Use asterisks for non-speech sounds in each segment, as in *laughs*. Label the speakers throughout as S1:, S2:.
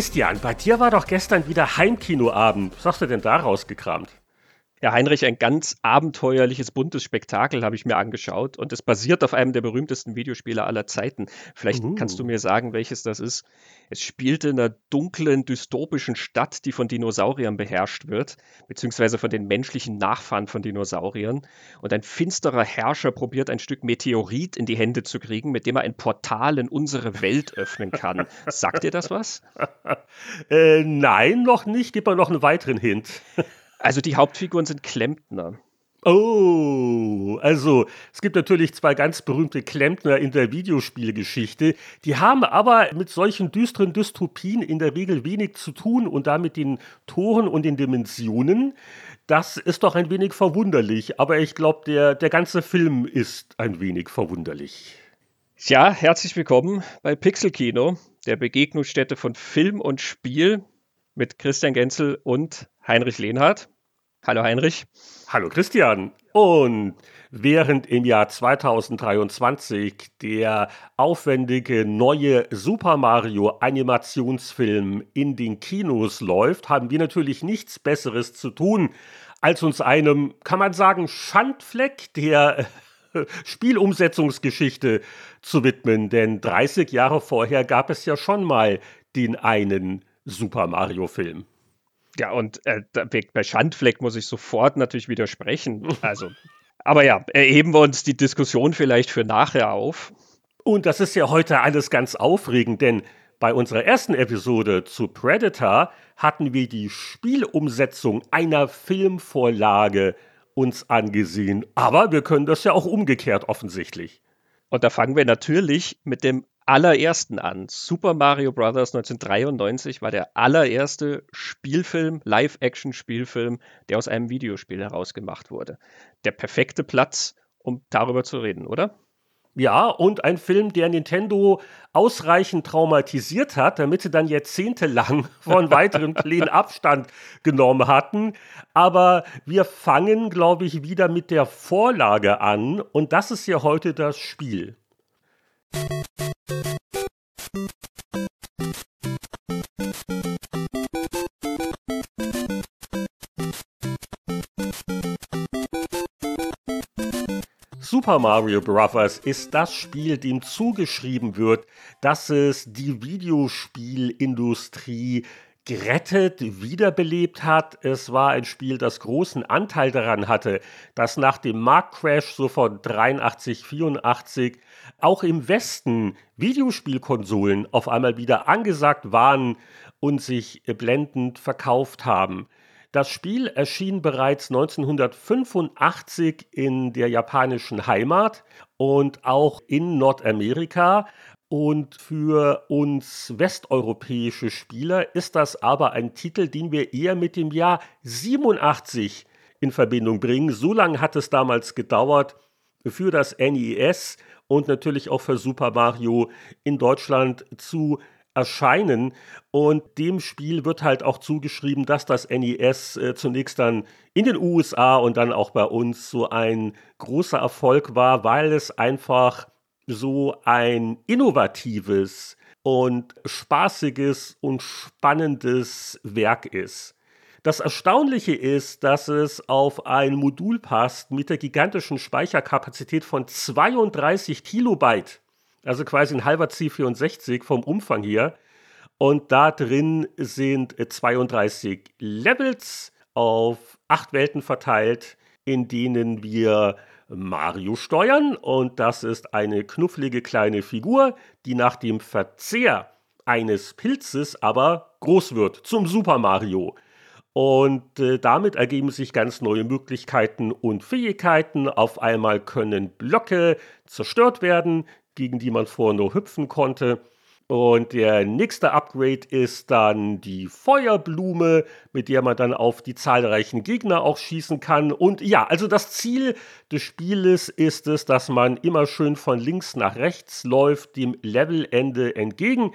S1: Christian, bei dir war doch gestern wieder Heimkinoabend. Was hast du denn da rausgekramt?
S2: Ja, Heinrich, ein ganz abenteuerliches, buntes Spektakel habe ich mir angeschaut und es basiert auf einem der berühmtesten Videospiele aller Zeiten. Vielleicht uh. kannst du mir sagen, welches das ist. Es spielte in einer dunklen, dystopischen Stadt, die von Dinosauriern beherrscht wird, beziehungsweise von den menschlichen Nachfahren von Dinosauriern. Und ein finsterer Herrscher probiert ein Stück Meteorit in die Hände zu kriegen, mit dem er ein Portal in unsere Welt öffnen kann. Sagt dir das was? *laughs*
S1: äh, nein, noch nicht. Gib mal noch einen weiteren Hint. *laughs*
S2: Also die Hauptfiguren sind Klempner.
S1: Oh, also es gibt natürlich zwei ganz berühmte Klempner in der Videospielgeschichte. Die haben aber mit solchen düsteren Dystopien in der Regel wenig zu tun und damit den Toren und den Dimensionen. Das ist doch ein wenig verwunderlich, aber ich glaube, der, der ganze Film ist ein wenig verwunderlich.
S2: Ja, herzlich willkommen bei Pixel Kino, der Begegnungsstätte von Film und Spiel mit Christian Genzel und Heinrich Lehnhardt. Hallo Heinrich.
S1: Hallo Christian. Und während im Jahr 2023 der aufwendige neue Super Mario Animationsfilm in den Kinos läuft, haben wir natürlich nichts Besseres zu tun, als uns einem, kann man sagen, Schandfleck der *laughs* Spielumsetzungsgeschichte zu widmen. Denn 30 Jahre vorher gab es ja schon mal den einen Super Mario Film.
S2: Ja, und äh, bei Schandfleck muss ich sofort natürlich widersprechen. Also, aber ja, erheben wir uns die Diskussion vielleicht für nachher auf.
S1: Und das ist ja heute alles ganz aufregend, denn bei unserer ersten Episode zu Predator hatten wir die Spielumsetzung einer Filmvorlage uns angesehen. Aber wir können das ja auch umgekehrt offensichtlich.
S2: Und da fangen wir natürlich mit dem allerersten an. Super Mario Bros. 1993 war der allererste Spielfilm, Live-Action-Spielfilm, der aus einem Videospiel herausgemacht wurde. Der perfekte Platz, um darüber zu reden, oder?
S1: Ja, und ein Film, der Nintendo ausreichend traumatisiert hat, damit sie dann jahrzehntelang *laughs* von weiteren Plänen Abstand genommen hatten. Aber wir fangen, glaube ich, wieder mit der Vorlage an. Und das ist ja heute das Spiel. Super Mario Bros. ist das Spiel, dem zugeschrieben wird, dass es die Videospielindustrie gerettet, wiederbelebt hat. Es war ein Spiel, das großen Anteil daran hatte, dass nach dem Marktcrash so von 83, 84 auch im Westen Videospielkonsolen auf einmal wieder angesagt waren und sich blendend verkauft haben. Das Spiel erschien bereits 1985 in der japanischen Heimat und auch in Nordamerika. Und für uns westeuropäische Spieler ist das aber ein Titel, den wir eher mit dem Jahr 87 in Verbindung bringen. So lange hat es damals gedauert für das NES und natürlich auch für Super Mario in Deutschland zu erscheinen. Und dem Spiel wird halt auch zugeschrieben, dass das NES äh, zunächst dann in den USA und dann auch bei uns so ein großer Erfolg war, weil es einfach so ein innovatives und spaßiges und spannendes Werk ist. Das Erstaunliche ist, dass es auf ein Modul passt mit der gigantischen Speicherkapazität von 32 Kilobyte also quasi ein halber C64 vom Umfang hier. Und da drin sind 32 Levels auf acht Welten verteilt, in denen wir Mario steuern. Und das ist eine knufflige kleine Figur, die nach dem Verzehr eines Pilzes aber groß wird zum Super Mario. Und äh, damit ergeben sich ganz neue Möglichkeiten und Fähigkeiten. Auf einmal können Blöcke zerstört werden, gegen die man vorher nur hüpfen konnte. Und der nächste Upgrade ist dann die Feuerblume, mit der man dann auf die zahlreichen Gegner auch schießen kann. Und ja, also das Ziel des Spieles ist es, dass man immer schön von links nach rechts läuft, dem Levelende entgegen.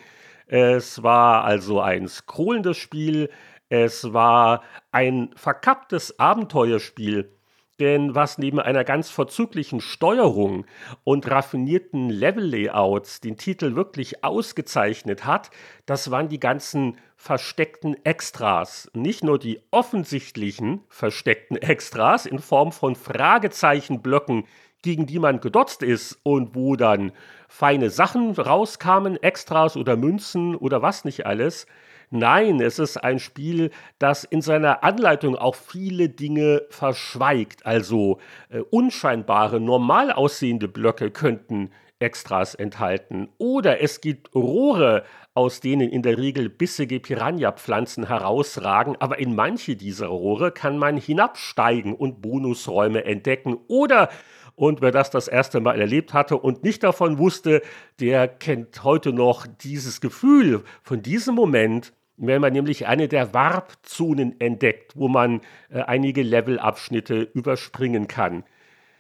S1: Es war also ein scrollendes Spiel. Es war ein verkapptes Abenteuerspiel Denn was neben einer ganz vorzüglichen Steuerung und raffinierten Level-Layouts den Titel wirklich ausgezeichnet hat, das waren die ganzen versteckten Extras. Nicht nur die offensichtlichen versteckten Extras in Form von Fragezeichenblöcken, gegen die man gedotzt ist und wo dann feine Sachen rauskamen, Extras oder Münzen oder was nicht alles, Nein, es ist ein Spiel, das in seiner Anleitung auch viele Dinge verschweigt. Also äh, unscheinbare, normal aussehende Blöcke könnten Extras enthalten. Oder es gibt Rohre, aus denen in der Regel bissige Piranha-Pflanzen herausragen, aber in manche dieser Rohre kann man hinabsteigen und Bonusräume entdecken. Oder und wer das das erste Mal erlebt hatte und nicht davon wusste, der kennt heute noch dieses Gefühl von diesem Moment, wenn man nämlich eine der Warpzonen entdeckt, wo man äh, einige Levelabschnitte überspringen kann.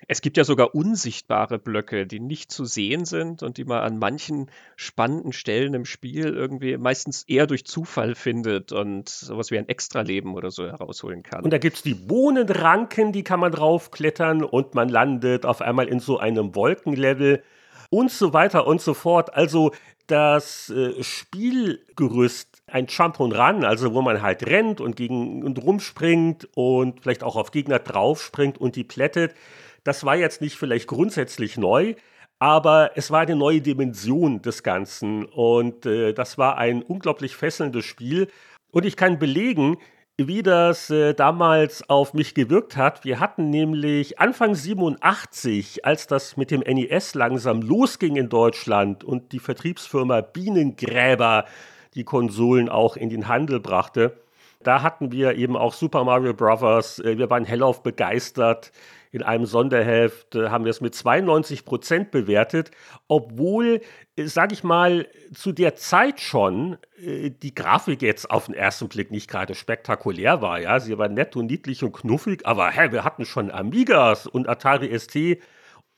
S2: Es gibt ja sogar unsichtbare Blöcke, die nicht zu sehen sind und die man an manchen spannenden Stellen im Spiel irgendwie meistens eher durch Zufall findet und sowas wie ein Extraleben oder so herausholen kann.
S1: Und da gibt es die Bohnenranken, die kann man draufklettern und man landet auf einmal in so einem Wolkenlevel und so weiter und so fort. Also das äh, Spielgerüst ein Jump und Run, also wo man halt rennt und gegen und rumspringt und vielleicht auch auf Gegner draufspringt und die plättet. Das war jetzt nicht vielleicht grundsätzlich neu, aber es war eine neue Dimension des Ganzen und äh, das war ein unglaublich fesselndes Spiel. Und ich kann belegen, wie das äh, damals auf mich gewirkt hat. Wir hatten nämlich Anfang 87, als das mit dem NES langsam losging in Deutschland und die Vertriebsfirma Bienengräber die Konsolen auch in den Handel brachte, da hatten wir eben auch Super Mario Bros. Äh, wir waren hellauf begeistert in einem Sonderheft äh, haben wir es mit 92 Prozent bewertet, obwohl, äh, sage ich mal, zu der Zeit schon die Grafik jetzt auf den ersten Blick nicht gerade spektakulär war. Ja, sie war nett und niedlich und knuffig, aber hä, wir hatten schon Amigas und Atari ST,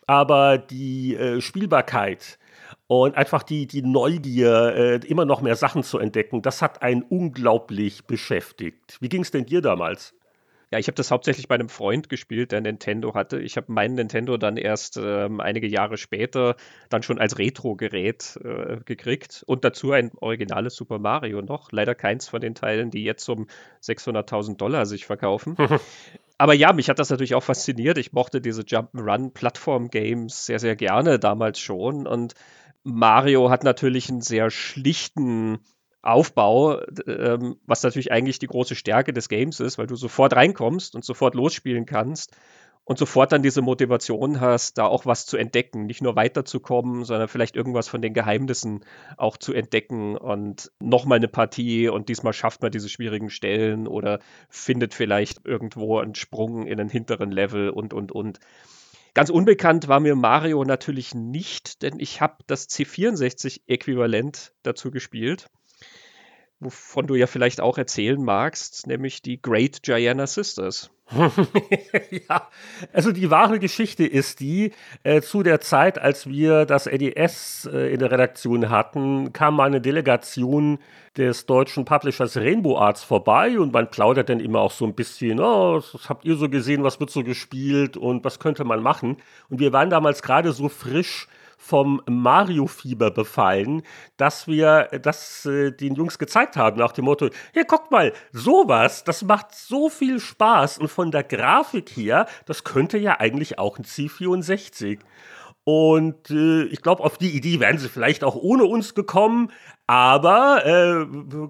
S1: aber die äh, Spielbarkeit und einfach die, die Neugier, äh, immer noch mehr Sachen zu entdecken, das hat einen unglaublich beschäftigt. Wie ging es denn dir damals?
S2: Ja, ich habe das hauptsächlich bei einem Freund gespielt, der Nintendo hatte. Ich habe meinen Nintendo dann erst ähm, einige Jahre später dann schon als Retro-Gerät äh, gekriegt und dazu ein originales Super Mario noch. Leider keins von den Teilen, die jetzt um 600.000 Dollar sich verkaufen. *laughs* Aber ja, mich hat das natürlich auch fasziniert. Ich mochte diese Jump'n'Run-Plattform-Games sehr, sehr gerne damals schon und Mario hat natürlich einen sehr schlichten Aufbau, ähm, was natürlich eigentlich die große Stärke des Games ist, weil du sofort reinkommst und sofort losspielen kannst und sofort dann diese Motivation hast, da auch was zu entdecken, nicht nur weiterzukommen, sondern vielleicht irgendwas von den Geheimnissen auch zu entdecken und nochmal eine Partie. Und diesmal schafft man diese schwierigen Stellen oder findet vielleicht irgendwo einen Sprung in einen hinteren Level und, und, und. Ganz unbekannt war mir Mario natürlich nicht, denn ich habe das C64-Äquivalent dazu gespielt wovon du ja vielleicht auch erzählen magst, nämlich die Great Gianna Sisters. *laughs*
S1: ja, also die wahre Geschichte ist die, äh, zu der Zeit, als wir das NES äh, in der Redaktion hatten, kam mal eine Delegation des deutschen Publishers Rainbow Arts vorbei und man plaudert dann immer auch so ein bisschen, oh, was habt ihr so gesehen, was wird so gespielt und was könnte man machen? Und wir waren damals gerade so frisch vom Mario-Fieber befallen, dass wir das äh, den Jungs gezeigt haben, nach dem Motto, hier guckt mal, sowas, das macht so viel Spaß und von der Grafik her, das könnte ja eigentlich auch ein C64. Und äh, ich glaube, auf die Idee wären sie vielleicht auch ohne uns gekommen, aber äh,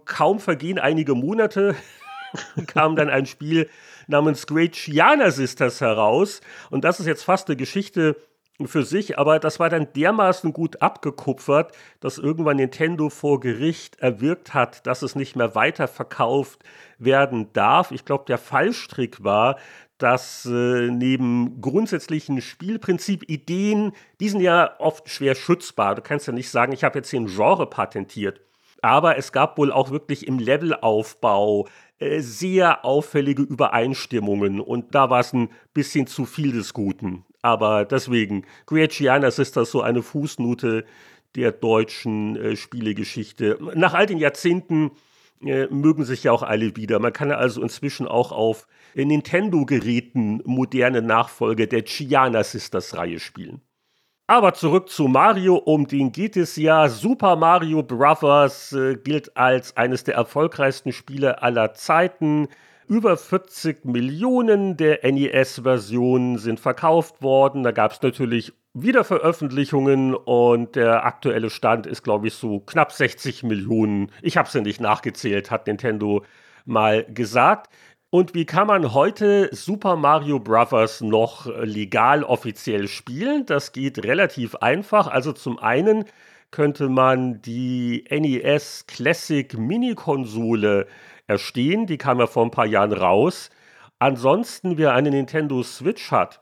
S1: kaum vergehen einige Monate, *laughs* kam dann ein Spiel namens Great Giana Sisters heraus. Und das ist jetzt fast eine Geschichte, für sich, aber das war dann dermaßen gut abgekupfert, dass irgendwann Nintendo vor Gericht erwirkt hat, dass es nicht mehr weiterverkauft werden darf. Ich glaube, der Fallstrick war, dass äh, neben grundsätzlichen Spielprinzip-Ideen, die sind ja oft schwer schützbar. Du kannst ja nicht sagen, ich habe jetzt hier ein Genre patentiert. Aber es gab wohl auch wirklich im Levelaufbau äh, sehr auffällige Übereinstimmungen und da war es ein bisschen zu viel des Guten. Aber deswegen, Guiacianas ist das so eine Fußnote der deutschen äh, Spielegeschichte. Nach all den Jahrzehnten äh, mögen sich ja auch alle wieder. Man kann also inzwischen auch auf Nintendo-Geräten moderne Nachfolge der Giana Sisters-Reihe spielen. Aber zurück zu Mario, um den geht es ja. Super Mario Bros. Äh, gilt als eines der erfolgreichsten Spiele aller Zeiten. Über 40 Millionen der NES-Versionen sind verkauft worden. Da gab es natürlich Wiederveröffentlichungen und der aktuelle Stand ist, glaube ich, so knapp 60 Millionen. Ich habe es ja nicht nachgezählt, hat Nintendo mal gesagt. Und wie kann man heute Super Mario Bros. noch legal offiziell spielen? Das geht relativ einfach. Also zum einen könnte man die NES Classic Mini-Konsole erstehen. Die kam ja vor ein paar Jahren raus. Ansonsten, wer eine Nintendo Switch hat,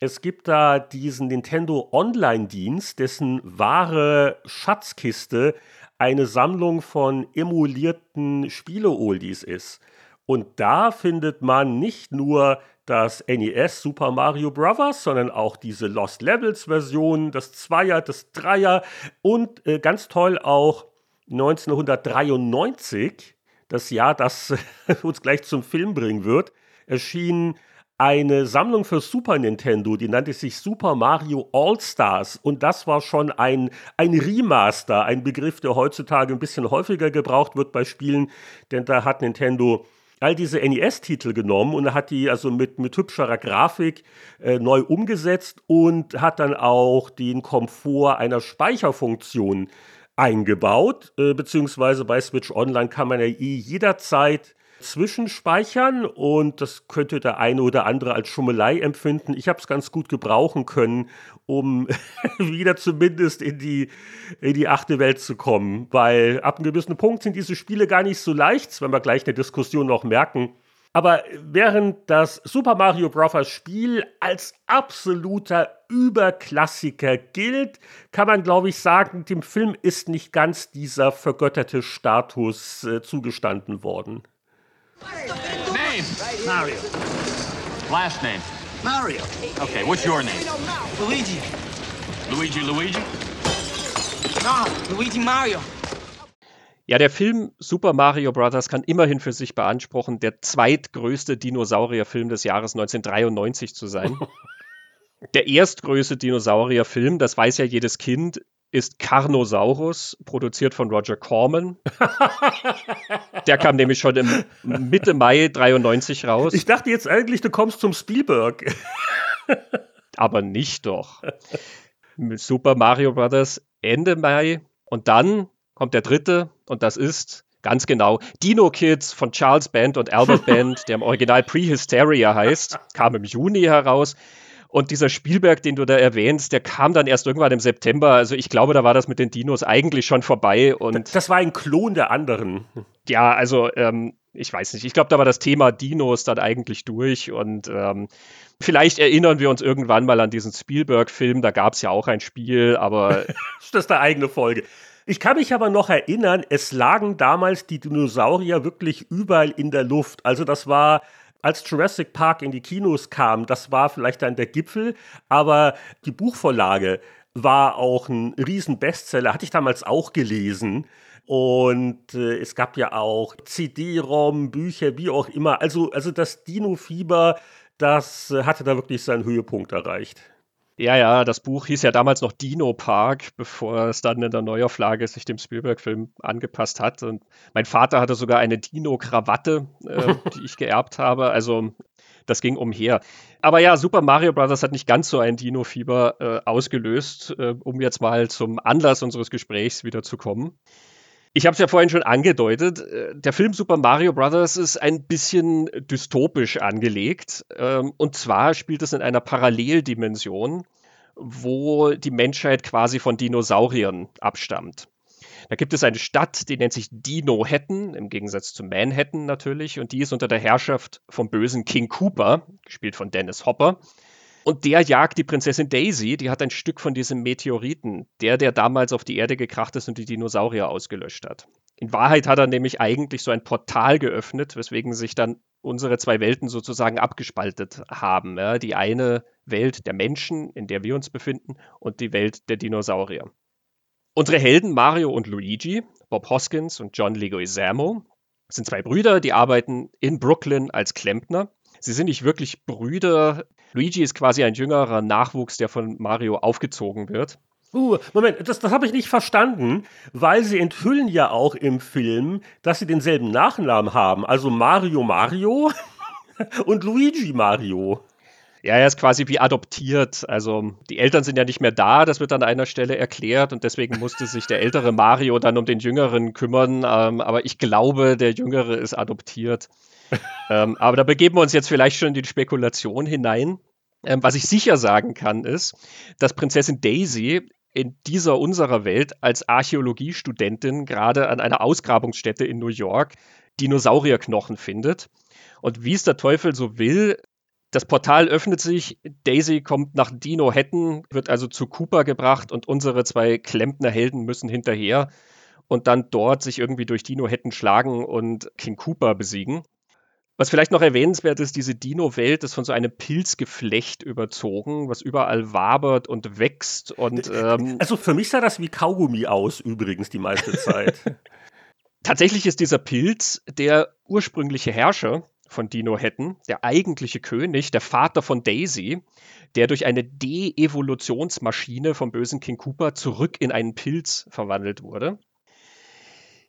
S1: es gibt da diesen Nintendo Online-Dienst, dessen wahre Schatzkiste eine Sammlung von emulierten Spiele-Oldies ist. Und da findet man nicht nur das NES Super Mario Bros., sondern auch diese Lost Levels Version, das Zweier, das Dreier und äh, ganz toll auch 1993, das Jahr, das *laughs* uns gleich zum Film bringen wird, erschien eine Sammlung für Super Nintendo, die nannte sich Super Mario All Stars. Und das war schon ein, ein Remaster, ein Begriff, der heutzutage ein bisschen häufiger gebraucht wird bei Spielen, denn da hat Nintendo all diese NES-Titel genommen und hat die also mit, mit hübscherer Grafik äh, neu umgesetzt und hat dann auch den Komfort einer Speicherfunktion eingebaut, äh, beziehungsweise bei Switch Online kann man ja jederzeit zwischenspeichern und das könnte der eine oder andere als Schummelei empfinden. Ich habe es ganz gut gebrauchen können, um *laughs* wieder zumindest in die, in die achte Welt zu kommen, weil ab einem gewissen Punkt sind diese Spiele gar nicht so leicht, werden wir gleich in der Diskussion noch merken. Aber während das Super Mario Bros. Spiel als absoluter Überklassiker gilt, kann man, glaube ich, sagen, dem Film ist nicht ganz dieser vergötterte Status äh, zugestanden worden.
S3: Name? Mario. Last name? Mario. Okay, what's your name? Luigi. Luigi Luigi?
S2: No, Luigi Mario. Ja, der Film Super Mario Bros. kann immerhin für sich beanspruchen, der zweitgrößte Dinosaurierfilm des Jahres 1993 zu sein. *laughs* der erstgrößte Dinosaurierfilm, das weiß ja jedes Kind, ist Carnosaurus, produziert von Roger Corman. *laughs* Der kam nämlich schon im Mitte Mai 93 raus.
S1: Ich dachte jetzt eigentlich, du kommst zum Spielberg.
S2: Aber nicht doch. *laughs* Super Mario Brothers Ende Mai. Und dann kommt der dritte, und das ist ganz genau Dino Kids von Charles Band und Albert *laughs* Band, der im Original Prehysteria heißt, kam im Juni heraus. Und dieser Spielberg, den du da erwähnst, der kam dann erst irgendwann im September. Also ich glaube, da war das mit den Dinos eigentlich schon vorbei. Und
S1: das war ein Klon der anderen.
S2: Ja, also ähm, ich weiß nicht. Ich glaube, da war das Thema Dinos dann eigentlich durch. Und ähm, vielleicht erinnern wir uns irgendwann mal an diesen Spielberg-Film. Da gab es ja auch ein Spiel, aber. *laughs*
S1: das ist eine eigene Folge. Ich kann mich aber noch erinnern, es lagen damals die Dinosaurier wirklich überall in der Luft. Also das war als Jurassic Park in die Kinos kam, das war vielleicht dann der Gipfel, aber die Buchvorlage war auch ein Riesen-Bestseller, hatte ich damals auch gelesen. Und äh, es gab ja auch CD-ROM, Bücher, wie auch immer. Also, also das Dino-Fieber, das äh, hatte da wirklich seinen Höhepunkt erreicht.
S2: Ja, ja, das Buch hieß ja damals noch Dino Park, bevor es dann in der Neuauflage sich dem Spielberg-Film angepasst hat. Und mein Vater hatte sogar eine Dino-Krawatte, äh, *laughs* die ich geerbt habe. Also das ging umher. Aber ja, Super Mario Bros. hat nicht ganz so ein Dino-Fieber äh, ausgelöst, äh, um jetzt mal zum Anlass unseres Gesprächs wieder zu kommen. Ich habe es ja vorhin schon angedeutet, äh, der Film Super Mario Bros. ist ein bisschen dystopisch angelegt. Ähm, und zwar spielt es in einer Paralleldimension, wo die Menschheit quasi von Dinosauriern abstammt. Da gibt es eine Stadt, die nennt sich Dino Hatton, im Gegensatz zu Manhattan natürlich, und die ist unter der Herrschaft vom bösen King Cooper, gespielt von Dennis Hopper. Und der jagt die Prinzessin Daisy, die hat ein Stück von diesem Meteoriten, der, der damals auf die Erde gekracht ist und die Dinosaurier ausgelöscht hat. In Wahrheit hat er nämlich eigentlich so ein Portal geöffnet, weswegen sich dann unsere zwei Welten sozusagen abgespaltet haben. Ja, die eine Welt der Menschen, in der wir uns befinden, und die Welt der Dinosaurier. Unsere Helden Mario und Luigi, Bob Hoskins und John Leguizamo, sind zwei Brüder, die arbeiten in Brooklyn als Klempner. Sie sind nicht wirklich Brüder. Luigi ist quasi ein jüngerer Nachwuchs, der von Mario aufgezogen wird.
S1: Uh, Moment, das, das habe ich nicht verstanden, weil sie enthüllen ja auch im Film, dass sie denselben Nachnamen haben. Also Mario Mario *laughs* und Luigi Mario.
S2: Ja, er ist quasi wie adoptiert. Also die Eltern sind ja nicht mehr da, das wird an einer Stelle erklärt und deswegen musste sich der ältere Mario dann um den Jüngeren kümmern. Ähm, aber ich glaube, der Jüngere ist adoptiert. ähm, aber da begeben wir uns jetzt vielleicht schon in die Spekulation hinein. Ähm, was ich sicher sagen kann, ist, dass Prinzessin Daisy in dieser unserer Welt als Archäologiestudentin gerade an einer Ausgrabungsstätte in New York Dinosaurierknochen findet. Und wie es der Teufel so will, das Portal öffnet sich, Daisy kommt nach Dino Hatton, wird also zu Cooper gebracht und unsere zwei Klempnerhelden müssen hinterher und dann dort sich irgendwie durch Dino Hatton schlagen und King Cooper besiegen. Was vielleicht noch erwähnenswert ist, diese Dino-Welt ist von so einem Pilzgeflecht überzogen, was überall wabert und wächst. Und,
S1: ähm, also für mich sah das wie Kaugummi aus, übrigens, die meiste Zeit. *laughs*
S2: Tatsächlich ist dieser Pilz der ursprüngliche Herrscher von Dino Hatton, der eigentliche König, der Vater von Daisy, der durch eine De-Evolutionsmaschine vom bösen King Cooper zurück in einen Pilz verwandelt wurde.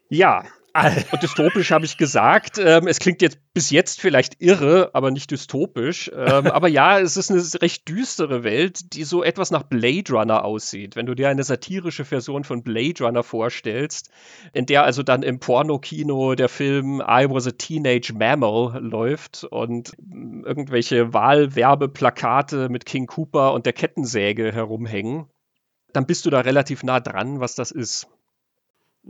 S2: Ja, *laughs* und dystopisch habe ich gesagt. Ähm, es klingt jetzt bis jetzt vielleicht irre, aber nicht dystopisch. Ähm, aber ja, es ist eine recht düstere Welt, die so etwas nach Blade Runner aussieht. Wenn du dir eine satirische Version von Blade Runner vorstellst, in der also dann im Pornokino der Film I Was a Teenage Mammal läuft und irgendwelche Wahlwerbeplakate mit King Cooper und der Kettensäge herumhängen, dann bist du da relativ nah dran, was das ist.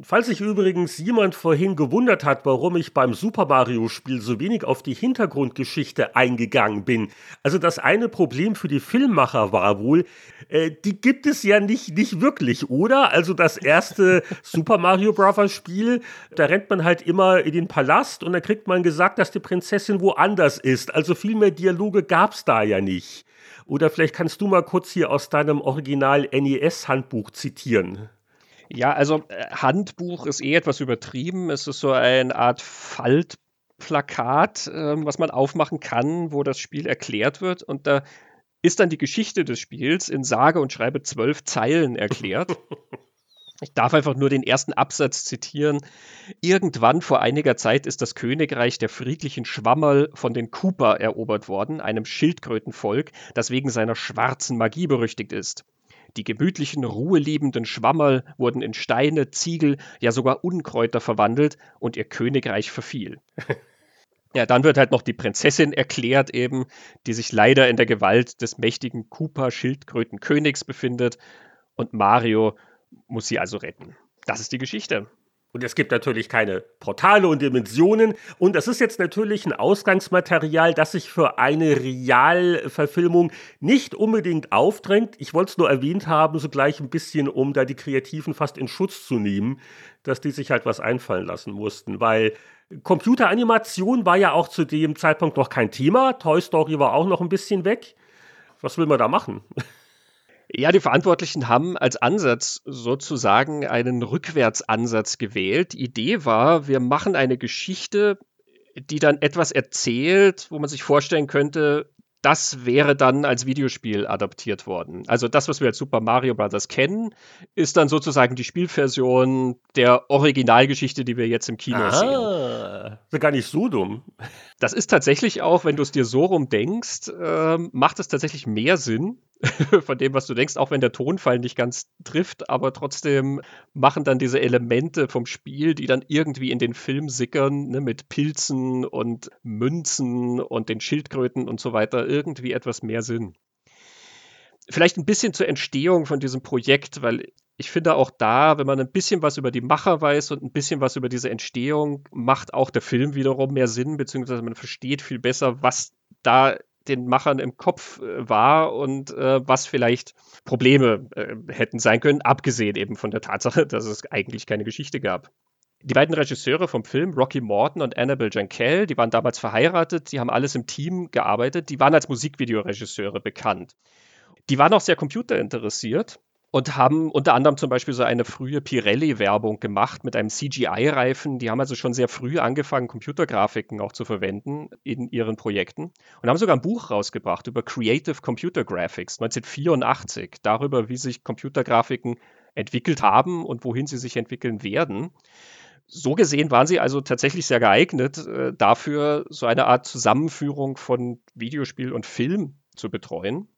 S1: Falls sich übrigens jemand vorhin gewundert hat, warum ich beim Super Mario Spiel so wenig auf die Hintergrundgeschichte eingegangen bin. Also das eine Problem für die Filmmacher war wohl, äh, die gibt es ja nicht, nicht wirklich, oder? Also das erste *laughs* Super Mario Bros. Spiel, da rennt man halt immer in den Palast und dann kriegt man gesagt, dass die Prinzessin woanders ist. Also viel mehr Dialoge gab's da ja nicht. Oder vielleicht kannst du mal kurz hier aus deinem Original NES Handbuch zitieren.
S2: Ja, also äh, Handbuch ist eh etwas übertrieben. Es ist so eine Art Faltplakat, äh, was man aufmachen kann, wo das Spiel erklärt wird. Und da ist dann die Geschichte des Spiels in sage und schreibe zwölf Zeilen erklärt. *laughs* Ich darf einfach nur den ersten Absatz zitieren. Irgendwann vor einiger Zeit ist das Königreich der friedlichen Schwammerl von den Cooper erobert worden, einem Schildkrötenvolk, das wegen seiner schwarzen Magie berüchtigt ist. Die gemütlichen, ruheliebenden Schwammerl wurden in Steine, Ziegel, ja sogar Unkräuter verwandelt und ihr Königreich verfiel. *laughs* Ja, dann wird halt noch die Prinzessin erklärt eben, die sich leider in der Gewalt des mächtigen Koopa-Schildkrötenkönigs befindet und Mario muss sie also retten. Das ist die Geschichte.
S1: Und es gibt natürlich keine Portale und Dimensionen. Und das ist jetzt natürlich ein Ausgangsmaterial, das sich für eine Realverfilmung nicht unbedingt aufdrängt. Ich wollte es nur erwähnt haben, so gleich ein bisschen, um da die Kreativen fast in Schutz zu nehmen, dass die sich halt was einfallen lassen mussten. Weil Computeranimation war ja auch zu dem Zeitpunkt noch kein Thema. Toy Story war auch noch ein bisschen weg. Was will man da machen?
S2: Ja, die Verantwortlichen haben als Ansatz sozusagen einen Rückwärtsansatz gewählt. Die Idee war, wir machen eine Geschichte, die dann etwas erzählt, wo man sich vorstellen könnte, das wäre dann als Videospiel adaptiert worden. Also das, was wir als Super Mario Bros. kennen, ist dann sozusagen die Spielversion der Originalgeschichte, die wir jetzt im Kino ah, sehen.
S1: Ist gar nicht so dumm.
S2: Das ist tatsächlich auch, wenn du es dir so rum denkst, äh, macht es tatsächlich mehr Sinn, *laughs* von dem, was du denkst, auch wenn der Tonfall nicht ganz trifft, aber trotzdem machen dann diese Elemente vom Spiel, die dann irgendwie in den Film sickern, ne, mit Pilzen und Münzen und den Schildkröten und so weiter, irgendwie etwas mehr Sinn. Vielleicht ein bisschen zur Entstehung von diesem Projekt, weil ich finde auch da, wenn man ein bisschen was über die Macher weiß und ein bisschen was über diese Entstehung, macht auch der Film wiederum mehr Sinn, beziehungsweise man versteht viel besser, was da den Machern im Kopf äh, war und äh, was vielleicht Probleme äh, hätten sein können, abgesehen eben von der Tatsache, *laughs* dass es eigentlich keine Geschichte gab. Die beiden Regisseure vom Film, Rocky Morton und Annabelle Jankel, die waren damals verheiratet, die haben alles im Team gearbeitet, die waren als Musikvideoregisseure bekannt. Die waren auch sehr computerinteressiert und haben unter anderem zum Beispiel so eine frühe Pirelli-Werbung gemacht mit einem CGI-Reifen. Die haben also schon sehr früh angefangen, Computergrafiken auch zu verwenden in ihren Projekten und haben sogar ein Buch rausgebracht über Creative Computer Graphics 1984, darüber, wie sich Computergrafiken entwickelt haben und wohin sie sich entwickeln werden. So gesehen waren sie also tatsächlich sehr geeignet äh, dafür, so eine Art Zusammenführung von Videospiel und Film zu betreuen.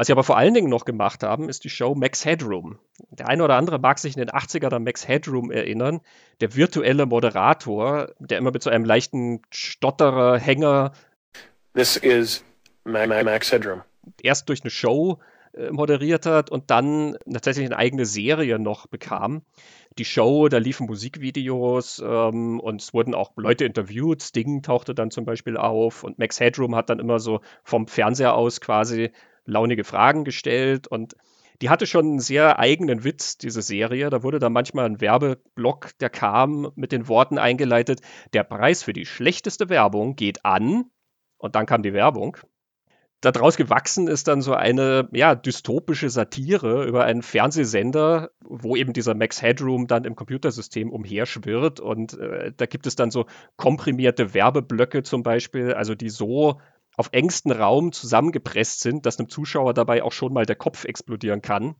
S2: Was sie aber vor allen Dingen noch gemacht haben, ist die Show Max Headroom. Der eine oder andere mag sich in den 80ern an Max Headroom erinnern. Der virtuelle Moderator, der immer mit so einem leichten Stotterer, Hänger.
S4: This is Max Headroom.
S2: Erst durch eine Show äh, moderiert hat und dann tatsächlich eine eigene Serie noch bekam. Die Show, da liefen Musikvideos ähm, und es wurden auch Leute interviewt. Sting tauchte dann zum Beispiel auf und Max Headroom hat dann immer so vom Fernseher aus quasi launige Fragen gestellt und die hatte schon einen sehr eigenen Witz, diese Serie. Da wurde dann manchmal ein Werbeblock, der kam mit den Worten eingeleitet, der Preis für die schlechteste Werbung geht an. Und dann kam die Werbung. Daraus gewachsen ist dann so eine ja, dystopische Satire über einen Fernsehsender, wo eben dieser Max Headroom dann im Computersystem umherschwirrt. Und äh, da gibt es dann so komprimierte Werbeblöcke zum Beispiel, also die so auf engstem Raum zusammengepresst sind, dass einem Zuschauer dabei auch schon mal der Kopf explodieren kann.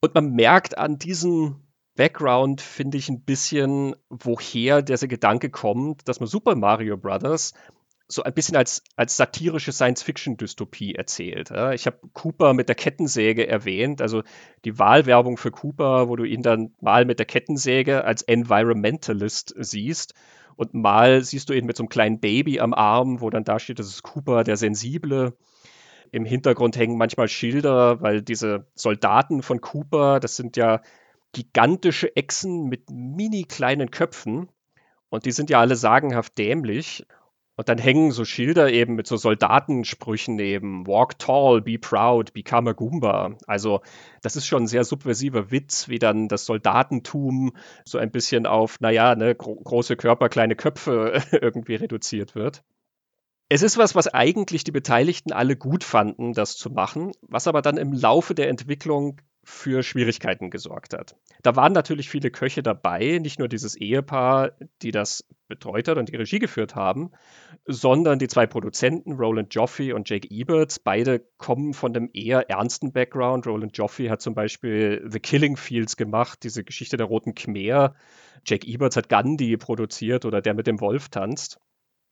S2: Und man merkt an diesem Background, finde ich, ein bisschen, woher dieser Gedanke kommt, dass man Super Mario Brothers so ein bisschen als, als satirische Science-Fiction-Dystopie erzählt. Ich habe Cooper mit der Kettensäge erwähnt, also die Wahlwerbung für Cooper, wo du ihn dann mal mit der Kettensäge als Environmentalist siehst und mal siehst du ihn mit so einem kleinen Baby am Arm, wo dann da steht, das ist Cooper, der Sensible. Im Hintergrund hängen manchmal Schilder, weil diese Soldaten von Cooper, das sind ja gigantische Echsen mit mini kleinen Köpfen. Und die sind ja alle sagenhaft dämlich. Und dann hängen so Schilder eben mit so Soldatensprüchen eben. Walk tall, be proud, become a Goomba. Also das ist schon ein sehr subversiver Witz, wie dann das Soldatentum so ein bisschen auf, naja, ne, gro große Körper, kleine Köpfe *laughs* irgendwie reduziert wird. Es ist was, was eigentlich die Beteiligten alle gut fanden, das zu machen, was aber dann im Laufe der Entwicklung für Schwierigkeiten gesorgt hat. Da waren natürlich viele Köche dabei, nicht nur dieses Ehepaar, die das betreut hat und die Regie geführt haben, sondern die zwei Produzenten, Roland Joffe und Jake Eberts. Beide kommen von dem eher ernsten Background. Roland Joffe hat zum Beispiel The Killing Fields gemacht, diese Geschichte der Roten Khmer. Jake Eberts hat Gandhi produziert oder der mit dem Wolf tanzt.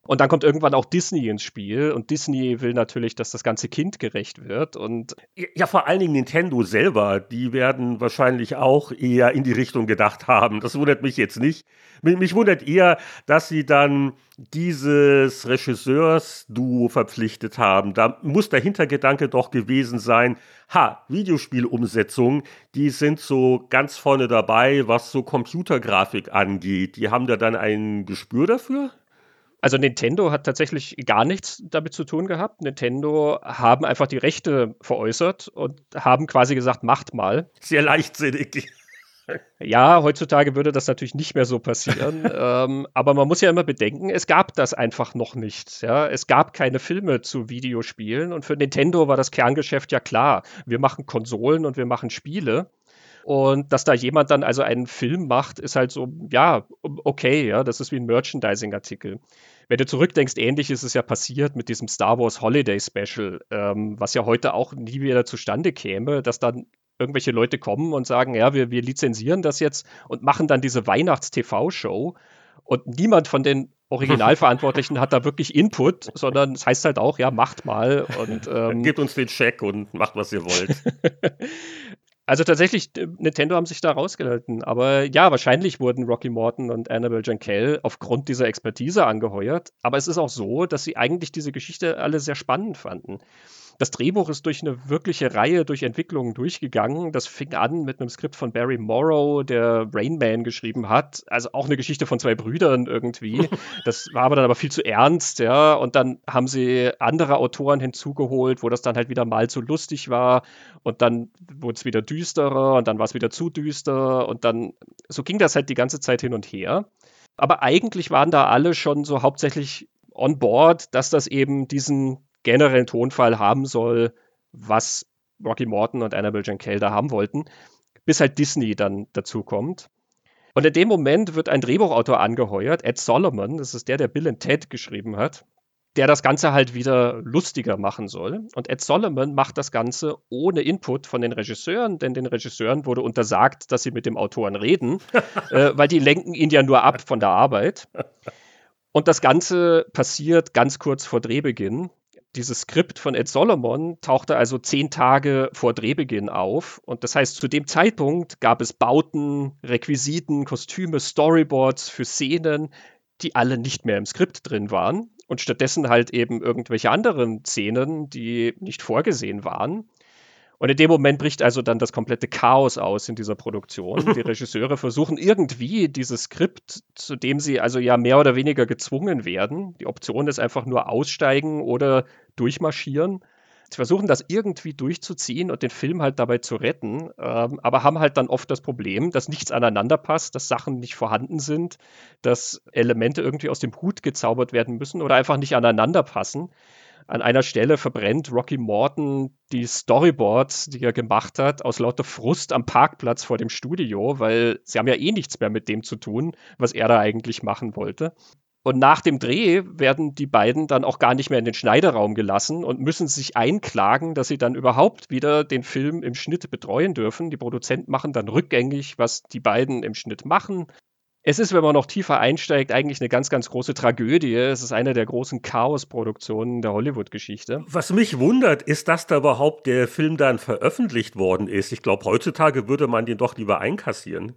S2: Und dann kommt irgendwann auch Disney ins Spiel und Disney will natürlich, dass das Ganze kindgerecht wird und
S1: ja, vor allen Dingen Nintendo selber, die werden wahrscheinlich auch eher in die Richtung gedacht haben. Das wundert mich jetzt nicht. Mich wundert eher, dass sie dann dieses Regisseurs-Duo verpflichtet haben. Da muss der Hintergedanke doch gewesen sein, ha, Videospielumsetzungen, die sind so ganz vorne dabei, was so Computergrafik angeht. Die haben da dann ein Gespür dafür?
S2: Also Nintendo hat tatsächlich gar nichts damit zu tun gehabt. Nintendo haben einfach die Rechte veräußert und haben quasi gesagt, macht mal.
S1: Sehr leichtsinnig.
S2: Ja, heutzutage würde das natürlich nicht mehr so passieren. *laughs* ähm, aber man muss ja immer bedenken, es gab das einfach noch nicht. Ja? Es gab keine Filme zu Videospielen und für Nintendo war das Kerngeschäft ja klar. Wir machen Konsolen und wir machen Spiele. Und dass da jemand dann also einen Film macht, ist halt so, ja, okay, ja, das ist wie ein Merchandising-Artikel. Wenn du zurückdenkst, ähnlich ist es ja passiert mit diesem Star Wars Holiday Special, ähm, was ja heute auch nie wieder zustande käme, dass dann irgendwelche Leute kommen und sagen, ja, wir, wir lizenzieren das jetzt und machen dann diese Weihnachts-TV-Show. Und niemand von den Originalverantwortlichen hat da wirklich Input, sondern es heißt halt auch, ja, macht mal und *laughs*
S1: ähm, gebt uns den Check und macht, was ihr wollt. *laughs*
S2: Also tatsächlich, äh, Nintendo haben sich da rausgehalten. Aber ja, wahrscheinlich wurden Rocky Morton und Annabelle Jankel aufgrund dieser Expertise angeheuert. Aber es ist auch so, dass sie eigentlich diese Geschichte alle sehr spannend fanden. Das Drehbuch ist durch eine wirkliche Reihe durch Entwicklungen durchgegangen. Das fing an mit einem Skript von Barry Morrow, der Rain Man geschrieben hat. Also auch eine Geschichte von zwei Brüdern irgendwie. *laughs* Das war aber dann aber viel zu ernst, ja. Und dann haben sie andere Autoren hinzugeholt, wo das dann halt wieder mal zu lustig war. Und dann wurde es wieder düsterer und dann war es wieder zu düster. Und dann, so ging das halt die ganze Zeit hin und her. Aber eigentlich waren da alle schon so hauptsächlich on board, dass das eben diesen generellen Tonfall haben soll, was Rocky Morton und Annabelle Jankel da haben wollten, bis halt Disney dann dazu kommt. Und in dem Moment wird ein Drehbuchautor angeheuert, Ed Solomon, das ist der, der Bill and Ted geschrieben hat, der das Ganze halt wieder lustiger machen soll. Und Ed Solomon macht das Ganze ohne Input von den Regisseuren, denn den Regisseuren wurde untersagt, dass sie mit dem Autoren reden, *laughs* äh, weil die lenken ihn ja nur ab von der Arbeit. Und das Ganze passiert ganz kurz vor Drehbeginn. Dieses Skript von Ed Solomon tauchte also zehn Tage vor Drehbeginn auf. Und das heißt, zu dem Zeitpunkt gab es Bauten, Requisiten, Kostüme, Storyboards für Szenen, die alle nicht mehr im Skript drin waren und stattdessen halt eben irgendwelche anderen Szenen, die nicht vorgesehen waren. Und in dem Moment bricht also dann das komplette Chaos aus in dieser Produktion. Die *laughs* Regisseure versuchen irgendwie dieses Skript, zu dem sie also ja mehr oder weniger gezwungen werden. Die Option ist einfach nur aussteigen oder durchmarschieren Sie versuchen das irgendwie durchzuziehen und den Film halt dabei zu retten, ähm, aber haben halt dann oft das Problem, dass nichts aneinander passt, dass Sachen nicht vorhanden sind, dass Elemente irgendwie aus dem Hut gezaubert werden müssen oder einfach nicht aneinander passen. An einer Stelle verbrennt Rocky Morton die Storyboards, die er gemacht hat, aus lauter Frust am Parkplatz vor dem Studio, weil sie haben ja eh nichts mehr mit dem zu tun, was er da eigentlich machen wollte. Und nach dem Dreh werden die beiden dann auch gar nicht mehr in den Schneideraum gelassen und müssen sich einklagen, dass sie dann überhaupt wieder den Film im Schnitt betreuen dürfen. Die Produzenten machen dann rückgängig, was die beiden im Schnitt machen. Es ist, wenn man noch tiefer einsteigt, eigentlich eine ganz, ganz große Tragödie. Es ist eine der großen Chaosproduktionen der Hollywood-Geschichte.
S1: Was mich wundert, ist, dass da überhaupt der Film dann veröffentlicht worden ist. Ich glaube, heutzutage würde man den doch lieber einkassieren.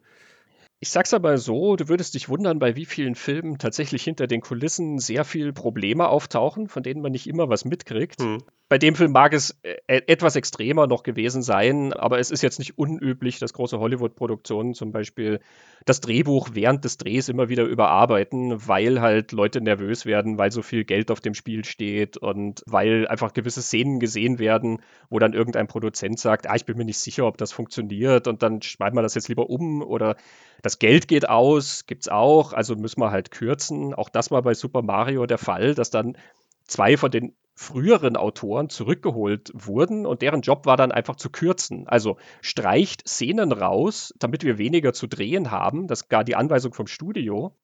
S2: Ich sag's aber so, du würdest dich wundern, bei wie vielen Filmen tatsächlich hinter den Kulissen sehr viel Probleme auftauchen, von denen man nicht immer was mitkriegt. Hm. Bei dem Film mag es äh, etwas extremer noch gewesen sein, aber es ist jetzt nicht unüblich, dass große Hollywood-Produktionen zum Beispiel das Drehbuch während des Drehs immer wieder überarbeiten, weil halt Leute nervös werden, weil so viel Geld auf dem Spiel steht und weil einfach gewisse Szenen gesehen werden, wo dann irgendein Produzent sagt, ah, ich bin mir nicht sicher, ob das funktioniert und dann schreibt man das jetzt lieber um oder das Geld geht aus, gibt's auch, also müssen wir halt kürzen. Auch das war bei Super Mario der Fall, dass dann zwei von den früheren Autoren zurückgeholt wurden und deren Job war dann einfach zu kürzen. Also streicht Szenen raus, damit wir weniger zu drehen haben. Das gar die Anweisung vom Studio.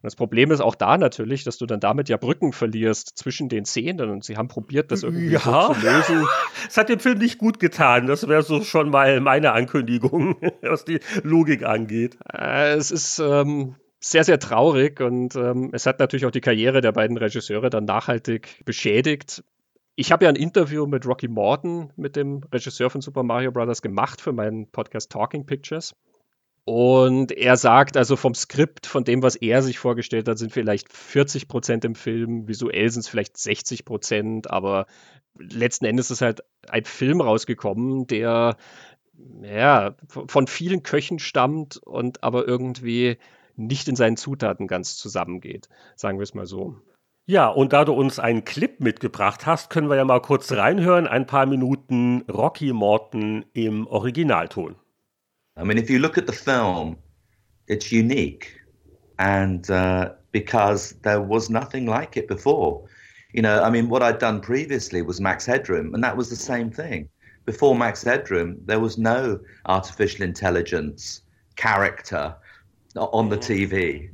S2: Und das Problem ist auch da natürlich, dass du dann damit ja Brücken verlierst zwischen den Szenen und sie haben probiert, das irgendwie ja. so zu lösen. *laughs*
S1: Es hat dem Film nicht gut getan. Das wäre so schon mal meine Ankündigung, *laughs* was die Logik angeht.
S2: Äh, es ist ähm, sehr, sehr traurig und ähm, es hat natürlich auch die Karriere der beiden Regisseure dann nachhaltig beschädigt. Ich habe ja ein Interview mit Rocky Morton, mit dem Regisseur von Super Mario Bros. gemacht für meinen Podcast Talking Pictures. Und er sagt also vom Skript, von dem, was er sich vorgestellt hat, sind vielleicht 40 Prozent im Film, visuell sind es vielleicht 60 Prozent, aber letzten Endes ist halt ein Film rausgekommen, der ja von vielen Köchen stammt und aber irgendwie nicht in seinen Zutaten ganz zusammengeht. Sagen wir es mal so.
S1: Ja, und da du uns einen Clip mitgebracht hast, können wir ja mal kurz reinhören, ein paar Minuten Rocky Morton im Originalton.
S5: I mean, if you look at the film, it's unique, and uh, because there was nothing like it before. You know, I mean, what I'd done previously was Max Headroom, and that was the same thing. Before Max Headroom, there was no artificial intelligence character on the TV.